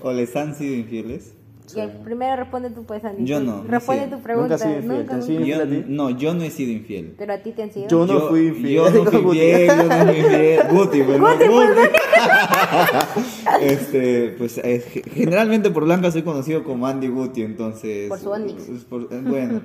¿O les han sido infieles? Primero responde tú, pues, Andy. Yo no, Responde tu pregunta. Nunca has sido infiel, Nunca, ¿te han sido nunca. Yo, ¿Infiel a ti? no, yo no he sido infiel. Pero a ti te han sido. Yo no Yo- fui infiel. Yo no fui Guti. infiel, yo no fui infiel. Guti, pues, no, Guti. este, pues eh, ge- generalmente por Blanca soy conocido como Andy Guti, entonces. Por su Andy. pues, por- eh, bueno,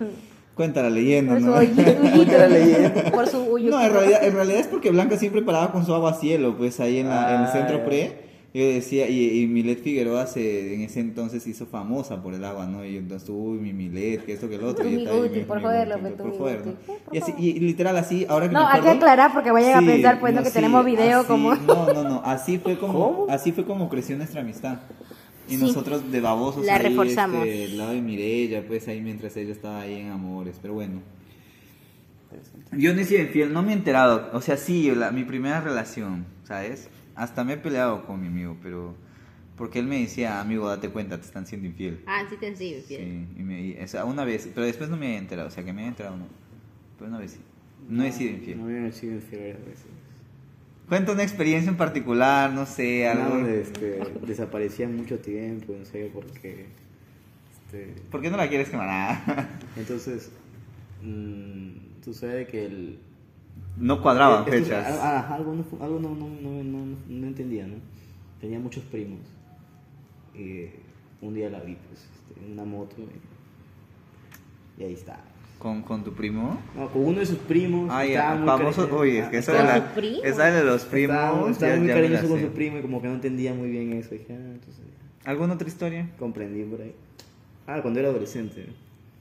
cuenta la leyenda, ¿no? uyuquito. la leyenda. Por su uyuquito. No, en realidad, en realidad es porque Blanca siempre paraba con su agua a cielo, pues ahí en, la- en el Ah, centro ya. pre. Yo decía, y, y Milet Figueroa se, en ese entonces hizo famosa por el agua, ¿no? Y entonces, uy, mi Milet, que esto, que el otro. y Mi por mi joder, Guti, López, tu por mi joder, Guti. ¿no? Sí, por Y, así, y literal así, ahora que No, me hay que aclarar porque vayan a Sí, pensar, pues, ¿no? que sí, tenemos video así- como... No, no, no, así fue como, ¿Cómo? así fue como creció nuestra amistad. Y Sí. nosotros de babosos La ahí, reforzamos. este, al lado de Mirella, pues ahí mientras ella estaba ahí en amores, pero bueno. Yo no he sido infiel, no me he enterado. O sea, sí, la- mi primera relación, ¿sabes? Hasta me he peleado con mi amigo, pero... Porque él me decía, amigo, date cuenta, te están siendo infiel. Ah, sí te han sido infiel. Sí, y me, y- o sea, una vez, pero después no me he enterado, o sea, que me he enterado no. Pero una vez sí. No he sido infiel. No me he sido infiel varias veces. Cuenta una experiencia en particular, no sé, algo. De, este, desaparecía mucho tiempo, no sé por qué. Este, ¿Por qué no la quieres quemar? Ah, entonces, mm, sucede que el... no cuadraban es- fechas. ah, algo no, algo no, no, no, no, no entendía, ¿no? Tenía muchos primos. Y un día la vi, pues, este, en una moto. Y, y ahí está. ¿Con, con tu primo? No, con uno de sus primos. Ah, estaba ya, muy famoso. Oye, es que eso ¿Con de, su la, primo? esa de los primos. Estaba, estaba ya- muy ya cariñoso con sé. su primo y como que no entendía muy bien eso. Dije, ah, entonces ¿Alguna otra historia? comprendí por ahí. Ah, cuando era adolescente.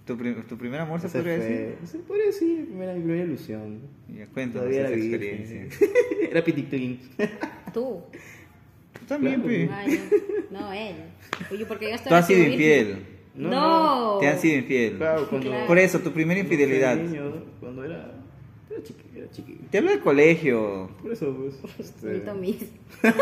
¿Tu, pri- tu primer amor se Esa podría fue- decir? Se podría decir, mi primera, mi primera ilusión. Ya, cuéntanos Todavía esa era experiencia. era piticlin. Tú. Tú también, Claro. pi. Ay, no, él. Oye, porque yo estaba... Tú has sido virgen. infiel. No. No, Te han sido infiel. Claro, cuando, Claro. Por eso, tu primera cuando infidelidad. era niño, cuando era, era chiqui, era chiqui. Te hablo del colegio. Por eso, pues. Este.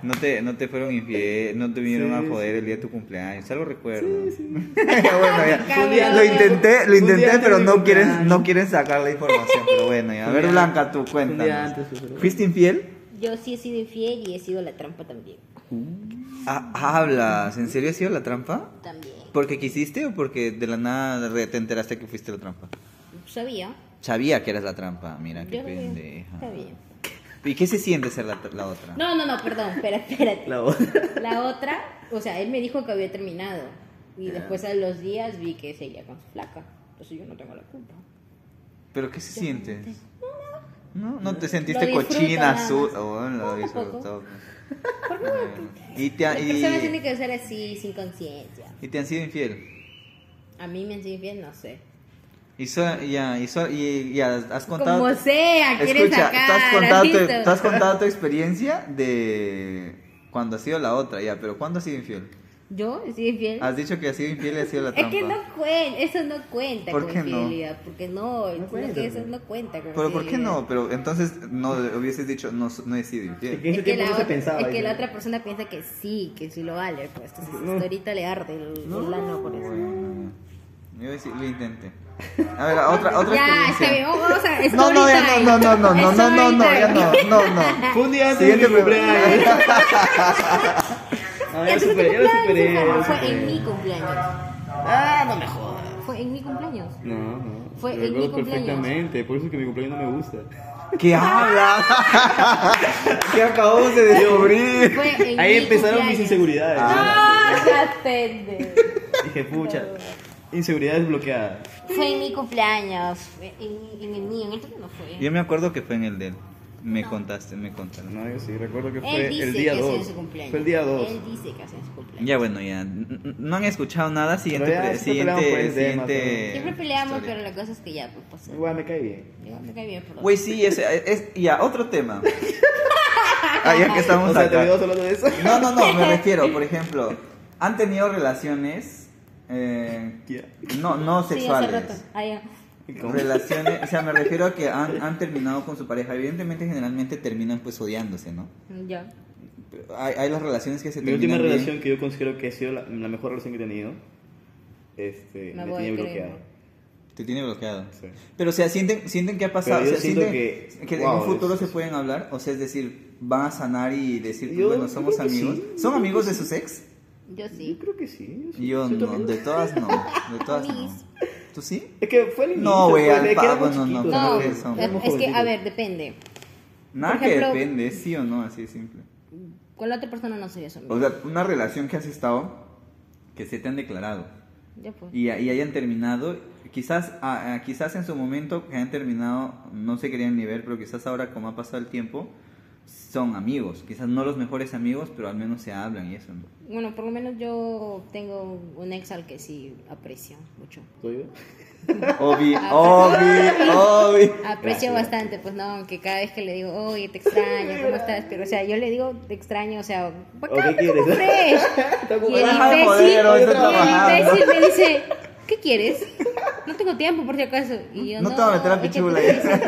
No te, no te fueron infiel, no te vinieron Sí, a joder el día de tu cumpleaños, algo recuerdo. Sí, sí. bueno, ya. Lo intenté, lo intenté, pero no quieren, no quieren sacar la información, pero bueno, ya. A ver, Blanca, tú cuéntanos. antes, pero- ¿Fuiste infiel? Yo sí he sido infiel y he sido la trampa también. Ah, hablas, ¿en serio ha sido la trampa? También. ¿Porque quisiste o porque de la nada te enteraste que fuiste la trampa? Sabía. Sabía que eras la trampa, mira, qué Yo pendeja. Sabía. ¿Y qué se siente ser la, la otra? No, no, no, perdón, espera, espérate. La otra. La otra, o sea, él me dijo que había terminado. Y después a los días vi que seguía con su flaca. Entonces yo no tengo la culpa. ¿Pero qué se siente? ¿No? ¿No te sentiste Lo cochina, azul? Oh, lo Poco a disfruto. ¿Por qué? Bueno. ¿Y te, ha- Las personas tienen y, que ser así, sin conciencia. y te han sido infiel? A mí me han sido infiel, no sé. Y, so- ya, y, so- y ya has contado... Como sea, quieres Escucha, sacar. tú has, contado tu, tú has contado tu experiencia de cuando ha sido la otra, ya, pero ¿cuándo has sido infiel? ¿Yo he sido infiel? Has dicho que has sido infiel y has sido la Es trampa. que no cuenta, eso no cuenta ¿Por con qué no? infidelidad, porque no, sino cuenta, que eso no cuenta con Pero ¿por qué no? Pero entonces no hubieses dicho no, no he sido infiel. Es que, la no se otra, pensaba. es que ¿no? la otra persona piensa que sí, que sí lo vale, pues entonces No. ahorita le arde el, el ano por eso. Bueno, yo lo intenté. A ver, otra, otra ya, experiencia. está bien, vamos a No, no, ya no, no, no, no, no, no, no, no, ya no, no, no. Fue un día antes Siguiente de mi cumpleaños. Ah, tu lo superé, superé. cumpleaños, lo Fue en mi cumpleaños. Ah, no me jodas. Fue en mi cumpleaños. No, no. Fue en mi cumpleaños. perfectamente. Por eso es que mi cumpleaños no me gusta. ¿Qué habla? ¿Qué acabamos de descubrir? Fue en Ahí mi empezaron mis cumpleaños. inseguridades. Ah, ya pendejo. Dije, pucha. Inseguridad desbloqueada. Fue en mi cumpleaños. Fue en, en el mío, en el tuyo no fue. Yo me acuerdo que fue en el de él. Me contaste, me contaron. No, yo sí, recuerdo que fue el día que hace en 2. su cumpleaños. Fue el día 2. Él dice que hace su cumpleaños. Ya bueno, ya. No han escuchado nada. Siguiente. Pero ya, siguiente. tema, siguiente Siempre peleamos, historia. pero la cosa es que ya, pues pasa. Igual me cae bien. Igual me cae bien Güey, sí, es, es- ya, otro tema. Ah, ya que estamos O sea, acá. ¿terminamos hablando de eso? No, no, no, me refiero, por ejemplo, han tenido relaciones eh, Ya. no, no Sí, hace sexuales. rato. Ah, ya. Relaciones, o sea, me refiero a que han, han terminado con su pareja. Evidentemente, generalmente terminan pues odiándose, ¿no? Ya. Hay, hay las relaciones que se Mi terminan última bien. relación que yo considero que ha sido la, la mejor relación que he tenido, este, Me me a bloqueado. Te tiene bloqueado. Sí. Pero, o sea, sienten, sienten que ha pasado. Pero yo o sea, sienten que- en wow, un futuro es- se pueden hablar. O sea, es decir, van a sanar y decir, pues, Yo- bueno, yo somos que amigos. sí, ¿Son yo amigos de sus ex? Yo Yo sí. creo que sí. sí. Yo ¿Sí no, también? de todas no. De todas no. ¿Tú sí? Es que fue el inicio. No, güey, pues, al de que pa- éramos bueno, no, No, que son- es, que, a ver, depende. Nada que depende, ¿sí o no? Así de simple. Con la otra persona no sería eso. O sea, una relación que has estado, que se te han declarado Ya pues. y, y hayan terminado, quizás, ah, ah, quizás en su momento que hayan terminado no se querían ni ver, pero quizás ahora como ha pasado el tiempo, son amigos. Quizás no los mejores amigos, pero al menos se hablan y eso. ¿no? Bueno, por lo menos yo tengo un ex al que sí aprecio mucho. ¿Soy yo? Obi, Obi, Obi. Aprecio Gracias. bastante, pues no, aunque cada vez que le digo, oye, te extraño, ¿cómo estás? Pero, o sea, yo le digo, te extraño, o sea, ¿O bacán, qué quieres? fresh. Y el imbécil, y el imbécil me dice, ¿qué quieres? No tengo tiempo, por si acaso. Y yo, No no, te voy a meter a es que pichula tú ya". dices,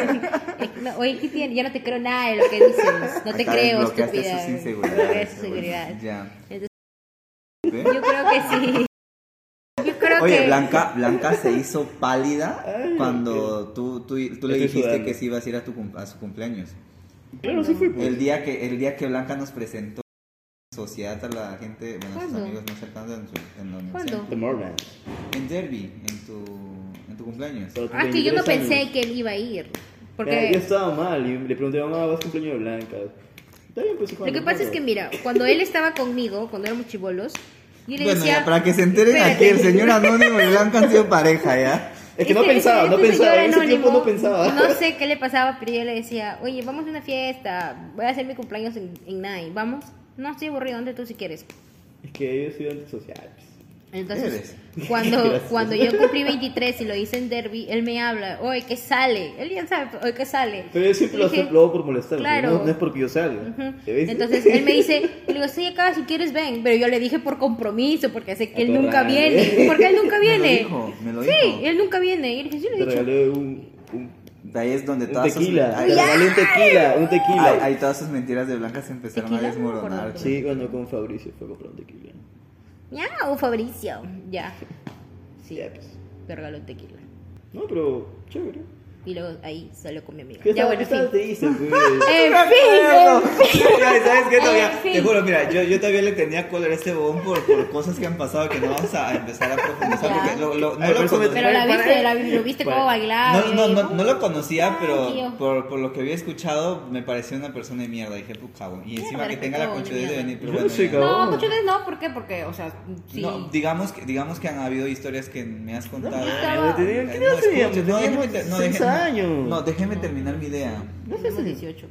"Eh, no, Oye, ¿qué tienes? Ya no te creo nada de lo que dices. No te Acá creo, estúpida. sus inseguridades, güey. inseguridades. Ya. Entonces, yo creo que sí. Yo creo Oye, que... Blanca, Blanca se hizo pálida Ay, cuando tú, tú, tú le dijiste sudando. que sí ibas a ir a, tu, a su cumpleaños. Claro, sí fui. Pues. El día que el día que Blanca nos presentó sociedad a la gente, bueno, a sus amigos más cercanos en, su, en la. ¿Cuándo? En Derby, en tu, en tu cumpleaños. Ah, que yo no 23 pensé años. que él iba a ir. Porque yo estaba mal y le pregunté a mamá, ¿vas a cumpleaños de Blanca? Está bien, pues hijo, lo que no pasa es que, mira, cuando él estaba conmigo, cuando éramos chivolos, yo le Bueno, decía... ya, para que se enteren Espérate. aquí, el señor Anónimo y Blanca han sido pareja, ¿ya? Es que no Este- pensaba, este no pensaba. En ese tiempo no pensaba. No sé qué le pasaba, pero yo le decía, oye, vamos a una fiesta, voy a hacer mi cumpleaños en, en Nine, ¿vamos? No, estoy aburrido, ¿dónde tú si quieres? Es que yo soy antisocial. pues. Entonces, Eres. cuando, Gracias. cuando yo cumplí 23 y lo hice en Derby, él me habla, oye, ¿qué sale? Él ya sabe, oye, ¿qué sale? Pero yo siempre lo, dije, hago- lo hago por molestar. Claro. No, no es porque yo salga. ¿Te ves? Entonces él me dice, le digo, estoy acá, si quieres ven. Pero yo le dije por compromiso, porque sé que él nunca viene. Porque él nunca Me lo viene. dijo, me lo sí, dijo. él nunca viene. Y yo le dije, sí, le Te he dicho. un, un, De ahí es donde un todas sus- tequila. Te regalé un tequila, un tequila. ahí- ahí todas sus mentiras de Blanca se empezaron a desmoronar. Sí, cuando con Fabricio fue a comprar un tequila. Miau, Fabricio. Ya. Sí, Ya, pues. tequila. No, pero chévere. Y luego ahí salió con mi amiga. ¿Qué Ya, bueno, en fin. te pues? Fin, ¿Sabes qué? Todavía, En fin. te juro, mira, yo, yo todavía le tenía cólera a este bobón por, por cosas que han pasado que no vamos a empezar a profundizar. Ya. Porque lo, lo- no Ay, lo Pero la viste, la, lo viste cómo bailaba. no, no, no, no lo conocía, Ay, pero por, por lo que había escuchado me pareció una persona de mierda. Dije, puta, cabrón. Y encima que tenga la conchudez de venir. Pero no bueno, soy. No, muchas veces no, ¿por qué? Porque, o sea, sí. No, digamos que, digamos que han habido historias que me has contado. no, te- no, seis déjeme- años. no, déjeme terminar mi idea. No sé, 18.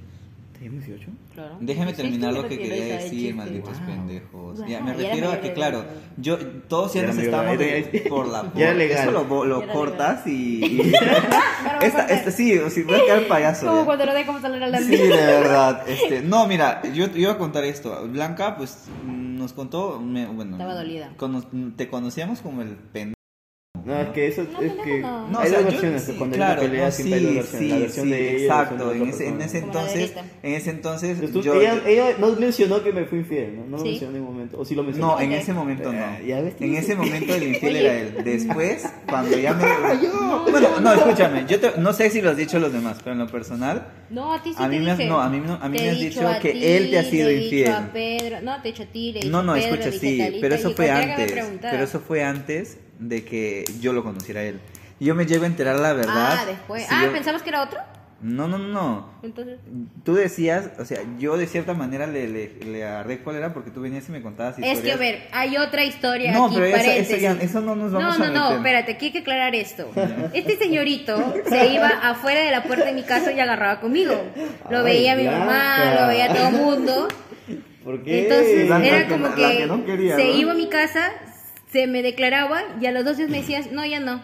¿Teníamos 18? Claro. Déjeme terminar lo que quería decir, malditos pendejos. Ya, me refiero a que, claro, yo, todos de estamos por la Ya legal. Eso lo, cortas y... esta, esta, sí, o si voy a quedar payaso. Como ya. cuando no dejamos hablar a la Sí, de verdad. Este, no, mira, yo, iba a contar esto. Blanca, pues, nos contó, me- bueno, Estaba dolida. cono- te conocíamos como el pendejo. No, es que eso No, es que no, No, hay o sea, dos yo- versiones, sí, cuando claro, hay una pelea no, siempre hay dos sí, versiones, sí, la versión sí, de ella exacto. En ese, en ese entonces, en ese entonces, tú- yo, ella, ella no mencionó que me fui infiel, ¿no? No mencionó en ningún momento. O sí lo mencionó. no, en ese momento no. Eh, En ese momento el infiel era él. Después, cuando ya me, bueno, no, escúchame, yo te- no sé si lo has dicho a los demás, pero en lo personal, No, a ti sí A te mí me has- dije. no, a mí no- a mí me has dicho que ti, él te ha sido le he dicho infiel. a Pedro, no, te he dicho a ti, le he dicho no, no, a Pedro, escucha, sí, pero eso fue antes, pero eso fue antes de que yo lo conociera a él. Yo me llego a enterar la verdad. Ah, después. si ah, yo- ¿pensabas que era otro? No, no, no, no. Entonces, Tú decías, o sea, yo de cierta manera le, le, le agarré cuál era porque tú venías y me contabas historias. es que a ver, hay otra historia No, aquí, pero eso, eso, ya, eso no nos vamos no, a no, no, espérate, aquí hay que aclarar esto. Este señorito se iba afuera de la puerta de mi casa y agarraba conmigo. Lo Ay, veía mi mamá, lo veía todo el mundo. ¿Por qué? Entonces Blanca, era como que, que no quería, se ¿no? iba a mi casa, se me declaraba y a los dos días me decías, no, ya no.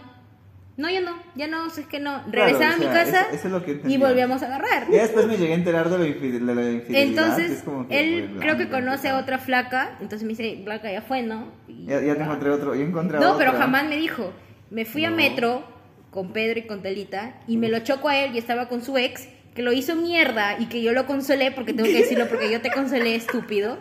No, ya no, ya no, es que no. Regresaba Claro, o a mi casa eso- eso es lo que y volvíamos a agarrar. Y después me llegué a enterar de, la infidelidad. Entonces, que, él pues, creo que conoce a otra flaca, entonces me dice, Blanca ya fue, ¿no? Y- Ya, ya te encontré otro, ya encontré No, pero jamás me dijo. Me fui a metro con Pedro y con Telita y me lo choco a él y estaba con su ex que lo hizo mierda y que yo lo consolé porque tengo que decirlo porque yo te consolé estúpido.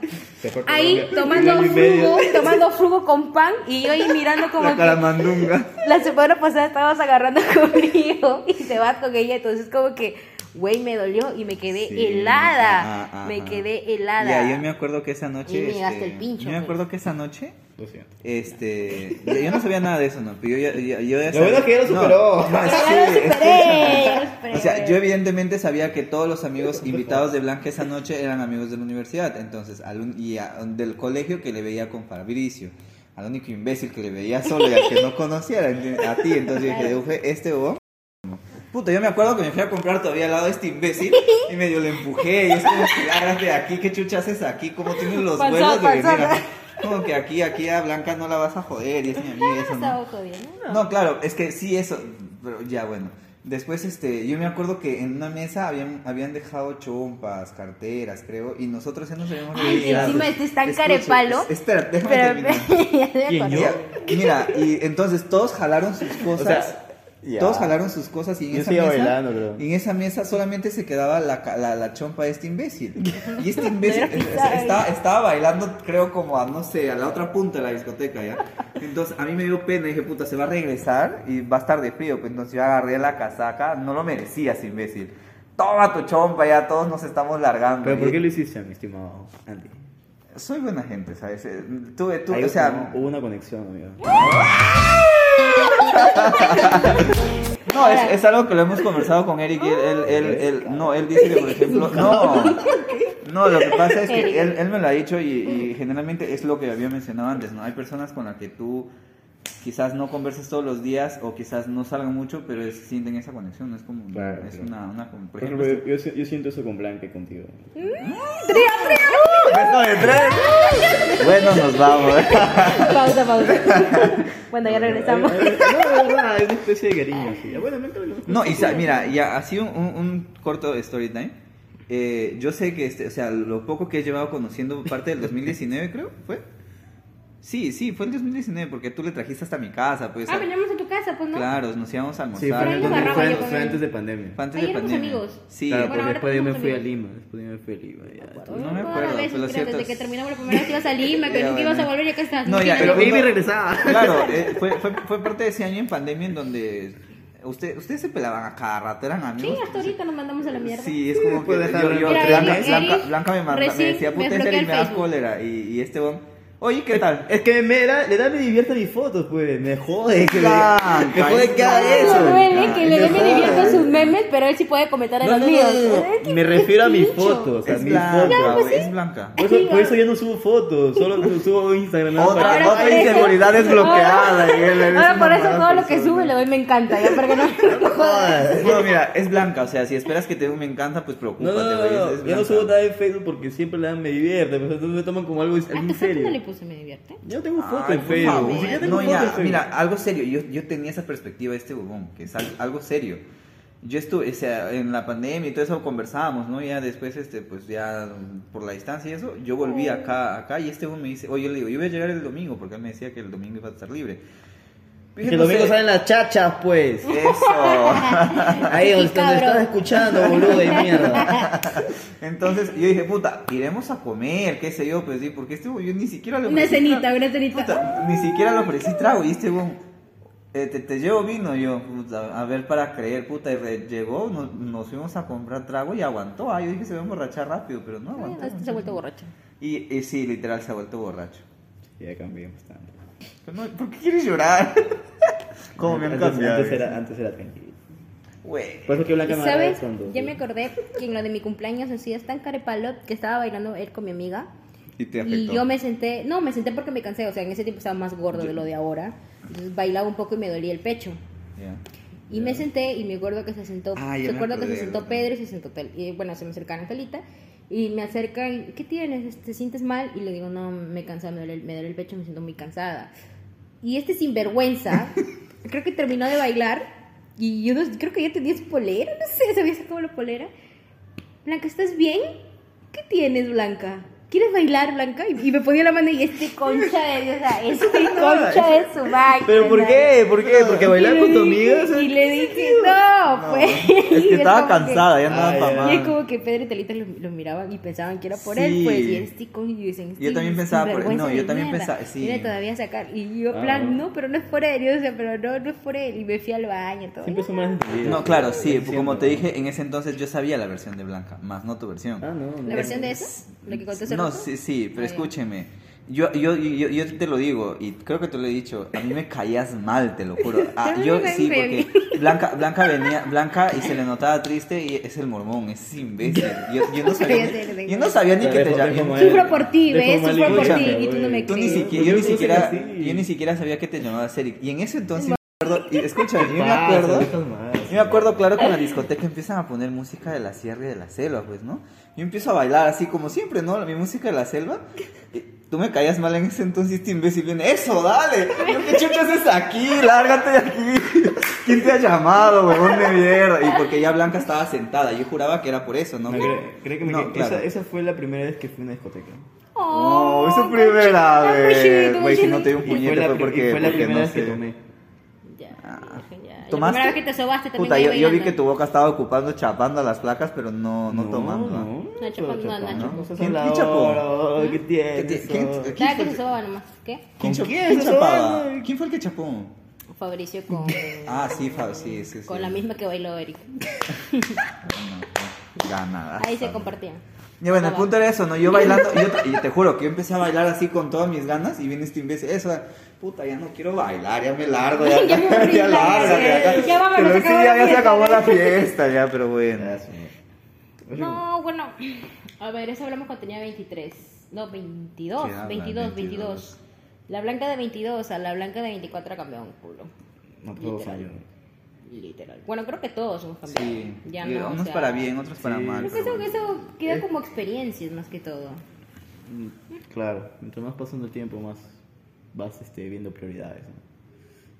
Ahí tomando frugo, tomando frugo con pan y yo ahí mirando como La que caramandunga. la semana pasada estabas agarrando conmigo y se va con ella, entonces como que, güey, me dolió y me quedé Sí, helada, ah, ah, me ah. quedé helada. Ya, yo me acuerdo que esa noche. Y me este, el pincho, Yo me pues. acuerdo que esa noche. Lo siento. Este. Yo, yo no sabía nada de eso, ¿no? Pero yo ya. yo, yo ya Lo bueno es que ya lo superó. no, es Ya que- lo es que- superé, ya lo superé. O sea, yo evidentemente sabía que todos los amigos invitados de Blanca esa noche eran amigos de la universidad, entonces, al un- y a- del colegio que le veía con Fabricio, al único imbécil que le veía solo y al que no conocía era a ti, entonces yo dije, "Uje, este huevón Puta, yo me acuerdo que me fui a comprar todavía al lado de este imbécil y medio le empujé y es como de aquí, ¿qué chucha haces aquí? ¿Cómo tienes los huevos de venir? Como que aquí, aquí a Blanca no la vas a joder y es mi amiga, eso no. No, claro, es que sí, eso, pero ya bueno. Después, este, yo me acuerdo que en una mesa habían, habían dejado chompas, carteras, creo, y nosotros ya nos habíamos Ay, olvidado. encima este es tan Escucha, carepalo. es- Espera, déjame Pero, terminar. Mira, y entonces todos jalaron sus O cosas. sea, Todos jalaron sus cosas y en Yo esa mesa, bailando, creo. en esa mesa solamente se quedaba la, ca- la, la chompa de este imbécil. Y este imbécil eh, estaba, estaba bailando, creo, como a, no sé, a la otra punta de la discoteca, ¿ya? Entonces a mí me dio pena, dije, puta, se va a regresar y va a estar de frío. Pues entonces yo agarré la casaca, no lo merecías, imbécil. Toma tu chompa, ya todos nos estamos largando. ¿Pero por qué lo hiciste, mi estimado Andy? Soy buena gente, ¿sabes? Eh, Tuve, tuve, Ahí o sea, hubo una conexión, amigo. No, es, es algo que lo hemos conversado con Eric y él, él, él, él- no, él dice que por ejemplo, no, no, lo que pasa es que él, él me lo ha dicho y, y generalmente es lo que había mencionado antes, ¿no? Hay personas con las que tú quizás no converses todos los días o quizás no salgan mucho, pero es- sienten esa conexión, ¿no? es como, Claro, es claro. una, una, por ejemplo, yo, yo, yo siento eso con Blanca y contigo. Beso de tres. Bueno, nos vamos. Pausa, pausa. Bueno, ya regresamos. No, es una especie de cariño. Bueno, No, y sa- mira, ya así un, un, un corto story time. Eh, yo sé que, este, o sea, lo poco que he llevado conociendo parte del 2019, creo, ¿fue? Sí, sí, fue el 2019, porque tú le trajiste hasta mi casa, pues. Ah, a- veníamos a tu casa, pues no. Claro, nos íbamos a Sí, almorzar. fue, ahí fue- agarraba fue- fue antes de pandemia. Fue antes Ahí de pandemia. amigos. Sí, claro, Bueno, porque después yo me fui a amigos. Lima. Después yo me fui a Lima. Ya. No me Todas acuerdo, veces, pero cierto desde es- que terminamos la primera vez ibas a Lima, que nunca ibas a volver y acá estás. No, ya, pero- iba y no- regresaba. Claro, eh, fue, fue, fue parte de ese año en pandemia en donde usted, ustedes se pelaban a cada rato, eran amigos. Sí, hasta ahorita nos mandamos a la mierda. Sí, es como que puede dejar yo, yo- Blanca, Blanca- Blanca me, manda- me decía, me puta, me da Facebook". cólera. Y, y este bon, oye, ¿qué tal? Es que me da, le da me divierte mis fotos, pues. Me jode que me, Blanca, me jode que haga es eso. No duele que le dé Me me divierto jode. sus memes, pero él sí puede comentar en No, los no, míos. no, Me refiero a mis fotos, a Es mis blanca, fotos. güey, es blanca. Por eso, por eso yo no subo fotos, solo subo Instagram. Otra, para- Ahora otra por eso- inseguridad desbloqueada. Ahora por eso todo lo que sube le doy me encanta, ya, porque no No jodas. No, mira, es blanca, o sea, si esperas que te dé un me encanta, pues preocúpate, no, no, no, yo no subo nada en Facebook porque siempre le dan me divierte, pues entonces me toman como algo, algo ¿A serio. no le puse me divierte? Yo tengo foto Ay, en Facebook, favor. ni siquiera tengo No, foto ya, en Facebook. mira, algo serio. Yo, yo tenía esa perspectiva de este bobón, que es al- algo serio. Yo estuve, o sea, en la pandemia y todo eso conversábamos, ¿no? Ya después, este, pues ya por la distancia y eso, yo volví acá, acá y este me dice, oye, yo le digo, yo voy a llegar el domingo, porque él me decía que el domingo iba a estar libre. Dije, que el no domingo sé. salen las chachas, pues. Eso. Ahí donde estás escuchando, boludo de mierda. Entonces yo dije, puta, iremos a comer, qué sé yo, pues sí, porque este yo ni siquiera le Una ofrecí cenita, trago. una cenita. Puta, ni siquiera le ofrecí trago y este eh, te, te llevo vino yo, puta, a ver para creer, puta, y re- llegó, nos, nos fuimos a comprar trago y aguantó. Ah, yo dije se va a emborrachar rápido, pero no Bueno, aguantó. este se ha vuelto borracho. Y, y sí, literal se ha vuelto borracho. Ya cambiamos tanto. No, ¿Por qué quieres llorar? ¿Cómo me han Antes- cambiado? Antes era, antes era tranquilo. Güey. Por eso que Blanca me ¿Sabes? cuando- Ya me acordé que en lo de mi cumpleaños así es tan carepalo que estaba bailando él con mi amiga. Y te Y yo me senté, no, me senté porque me cansé, o sea, en ese tiempo estaba más gordo de lo de ahora. Entonces bailaba un poco y me dolía el pecho. Ya. Y me senté y me acuerdo que se sentó, Ah, recuerdo que se sentó. Pedro y se sentó y bueno, se me acercaron Telita y me acercan, ¿qué tienes? ¿Te sientes mal? Y le digo, no, me cansa, me duele, el- me duele el pecho, me siento muy cansada. Y este sinvergüenza creo que terminó de bailar y yo no- creo que ya tenía su polera, no sé, se había sacado la polera. Blanca, ¿estás bien? ¿Qué tienes, Blanca? ¿Quieres bailar, Blanca? Y, y me ponía la mano y este concha de Dios, o sea, este concha de su máquina. ¿Pero por qué? ¿Por qué? Porque bailar Y con tu amiga. Y le dije, no, pues. Es que Y estaba que- cansada, ya andaba mal. Y es como que Pedro y Talita lo, lo miraban y pensaban que era por Sí. él, pues, y este con y dicen, Yo "Sí, también pensaba por- sinvergüenza no, yo también mierda". pensaba- sí. Viene todavía a sacar, y yo, Ah, plan, no, pero no es por él, y yo decía, pero no, no es por él, y me fui al baño, todo. Siempre son más entendidos. No, claro, sí, como te dije, en ese entonces yo sabía la versión de Blanca, más no tu versión. Ah, no. no. ¿La versión de esa? ¿La que No, sí, sí, pero escúcheme. Yo, yo, yo, yo te lo digo, y creo que te lo he dicho, a mí me caías mal, te lo juro. Ah, yo sí, porque Blanca, Blanca venía, Blanca y se le notaba triste y es el mormón, es imbécil. Yo, yo no sabía, ni, yo no sabía ni que te llamaba. Sufro por ti, ¿ves? Sufro por ti, y tú no me Tú ni crees. siquiera, yo ni ¿Por qué no siquiera, yo ni siquiera sabía que te llamabas Eric. Y en ese entonces me acuerdo, y escúchame, yo me acuerdo. Yo me acuerdo, claro, que en la discoteca empiezan a poner música de la sierra y de la selva, pues, ¿no? Yo empiezo a bailar así como siempre, ¿no? Mi música de la selva. Y Tú me caías mal en ese entonces, este imbécil viene, ¡eso, dale! Yo, ¿Qué chucha haces aquí? ¡Lárgate de aquí! ¿Quién te ha llamado, huevón de mierda? Y porque ya Blanca estaba sentada, yo juraba que era por eso, ¿no? No, creo, creo que me No, claro. esa, esa fue la primera vez que fui a una discoteca. Oh, es su qué primera vez. Güey, si no te dio un puñete fue porque, fue la porque primera vez que sé. tomé. Ya, ya. ¿Tomaste? La primera vez que te sobaste también Puta, yo, yo vi que tu boca estaba ocupando chapando las placas, pero no, no, tomando. ¿no? No, No, chapando, no, no, ¿Quién- chapó? ¿Qué ¿Qué tienes? ti- quién- quién Dale fue que el- se soba nomás. ¿Qué? ¿Quién, ¿Con chap- quién chapaba? sobaba? ¿Quién fue el que chapó? Fabricio con, Ah, sí, Fab, sí, sí, sí. con la misma que bailó Eric. Ganada. Ahí se compartían. Y bueno, el punto era eso, ¿no? Yo bailando, y, yo te, y te juro que yo empecé a bailar así con todas mis ganas y viene este imbécil, eso, puta, ya no quiero bailar, ya me largo, ya, Ya me ya lárgate, ya, ya, ya vámonos, Pero se sí, acabó ya, la ya se fiesta. acabó la fiesta, ya, pero bueno. No, bueno. A ver, eso hablamos cuando tenía 23. No, 22. Sí, habla, 22, 22, 22. La blanca de 22 a la blanca de 24 ha cambiado un culo. No, todos Literal. Literal. Bueno, creo que todos hemos cambiado. Sí, Ya y no, o unos sea, para bien, otros para mal. Creo que pero eso, bueno. eso queda como experiencias más que todo. Mm, Claro, mientras más pasando el tiempo, más vas este, viendo prioridades. ¿no?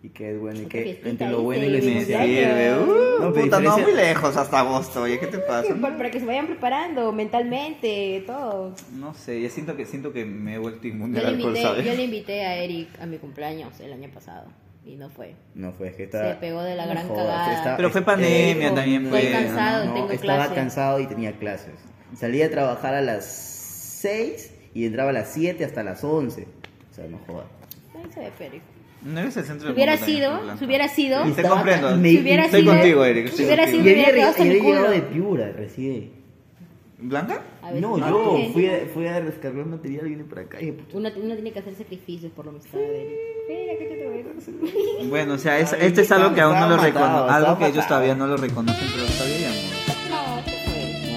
Y qué es bueno y fiestita, entre lo bueno y lo esencial. sirve, uh, No, puta, no, muy lejos hasta agosto, oye, ¿qué te pasa? Para para que se vayan preparando mentalmente, todo. No sé, yo siento que, siento que me he vuelto inmune Yo al alcohol, invité, ¿sabes? yo le invité a Eric a mi cumpleaños el año pasado y no fue. No fue, es que estaba. Se pegó de la no gran jodas, cagada. estaba- Pero fue pandemia Dijo, también, estoy pues. cansado, No, tengo estaba clase. cansado y tenía clases. Salía a trabajar a las 6 y entraba a las 7 hasta las 11. O sea, no jodas. Ahí se ve Eric. No eres el centro Si hubiera sido, si hubiera sido, Te comprendo. me- si hubiera Estoy sido, contigo, Eric, si hubiera sido, me hubiera quedado hasta el llegado culo. de Piura recién. ¿Blanca? A ver, No, yo fui a, fui a descargar material y vine para acá. Y, pucha, Uno, uno tiene que hacer sacrificios por la amistad de Eric. Mira, que te voy Bueno, o sea, es- esto es algo que aún no lo matado, algo que ellos todavía no lo reconocen, pero está bien, amor.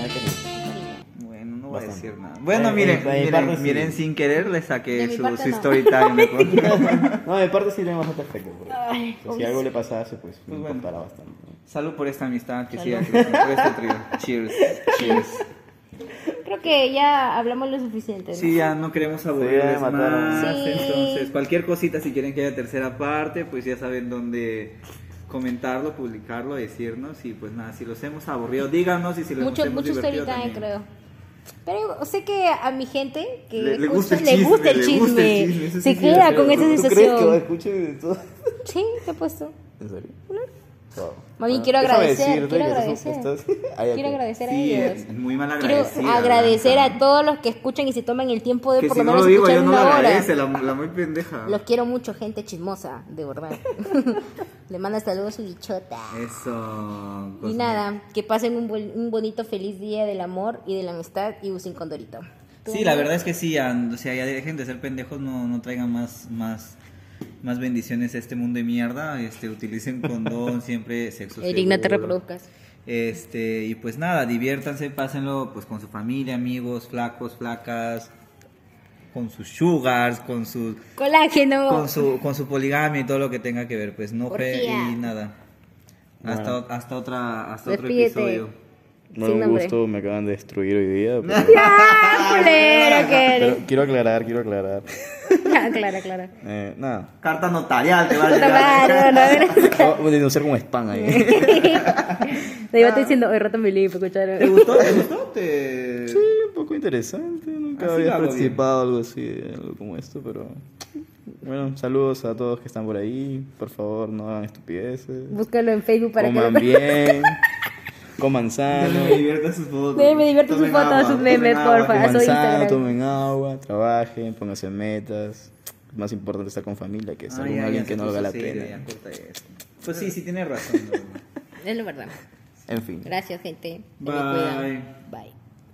Que decir. Bueno, no voy a decir nada. Bueno, Eh, miren, eh, miren, miren, sin querer le saqué su, su no. story time. pues. No, de parte sí tenemos bastante afecto. porque, Ay, o sea, si algo le pasase, pues, me Pues bastante. ¿no? Salud por esta amistad que siga creciendo, por este trío. Cheers. Cheers. Creo que ya hablamos lo suficiente. ¿no? Sí, ya no queremos aburrirles Sí, más. Sí. Entonces, cualquier cosita, si quieren que haya tercera parte, pues ya saben dónde comentarlo, publicarlo, decirnos. Y pues nada, si los hemos aburrido, díganos. Y si los mucho hemos mucho divertido también. creo. Pero sé que a mi gente que Le- le escucha, gusta el le chisme, gusta el le chisme, gusta el chisme, sí se queda con esa ¿Tú crees que sensación. de todo? Sí, te he puesto. ¿En serio? Mami, Bueno, quiero déjame agradecer, quiero agradecer. estás- Ay, Quiero agradecer a Sí, ellos. es muy mal Quiero agradecer a todos los que escuchan y se toman el tiempo de Que por si lo no menos digo, escuchar yo no una hora. la, la muy pendeja. Los quiero mucho, gente chismosa, de verdad. Le manda saludos a su bichota. Eso. Y pues, nada, que pasen un, buen- un bonito feliz día del amor y de la amistad y usen condorito. Sí, la verdad es que sí, ya, o sea, ya dejen de ser pendejos, no, no traigan más, más, más bendiciones a este mundo de mierda, este, utilicen condón, siempre sexo no te reproduzcas. Este, y pues nada, diviértanse, pásenlo pues con su familia, amigos, flacos, flacas, con sus sugars, con su, Colágeno. con su, con su poligamia y todo lo que tenga que ver, pues no fe y nada. Hasta, hasta otra, hasta otro episodio. No Sin un nombre. gusto, me acaban de destruir hoy día. Pero, ¡Ah, culero que eres! pero quiero aclarar, quiero aclarar. Ah, claro, claro. Eh, nada. Carta notarial te va a llegar. madre, no, no, no. Voy a denunciar como spam ahí. Te iba diciendo, hoy rato mi libro, ¿Te escucharon. gustó? ¿Te gustó? Te... Sí, un poco interesante. Nunca Así había participado algo así, algo como esto, pero. Bueno, saludos a todos que están por ahí. Por favor, no hagan estupideces. Búscalo en Facebook para Coman que... bien. Coman sano. Me divierte sus fotos. Me divierte sus Tomen fotos, agua, sus memes, porfa. Coman sano, Instagram. tomen agua, trabajen, pónganse metas. Es más importante estar con familia que estar con alguien ya que no valga la pena. ya, corta eso. Pues sí, sí tienes razón. ¿no? Es la verdad. En fin. Gracias, gente. Bye. Bye.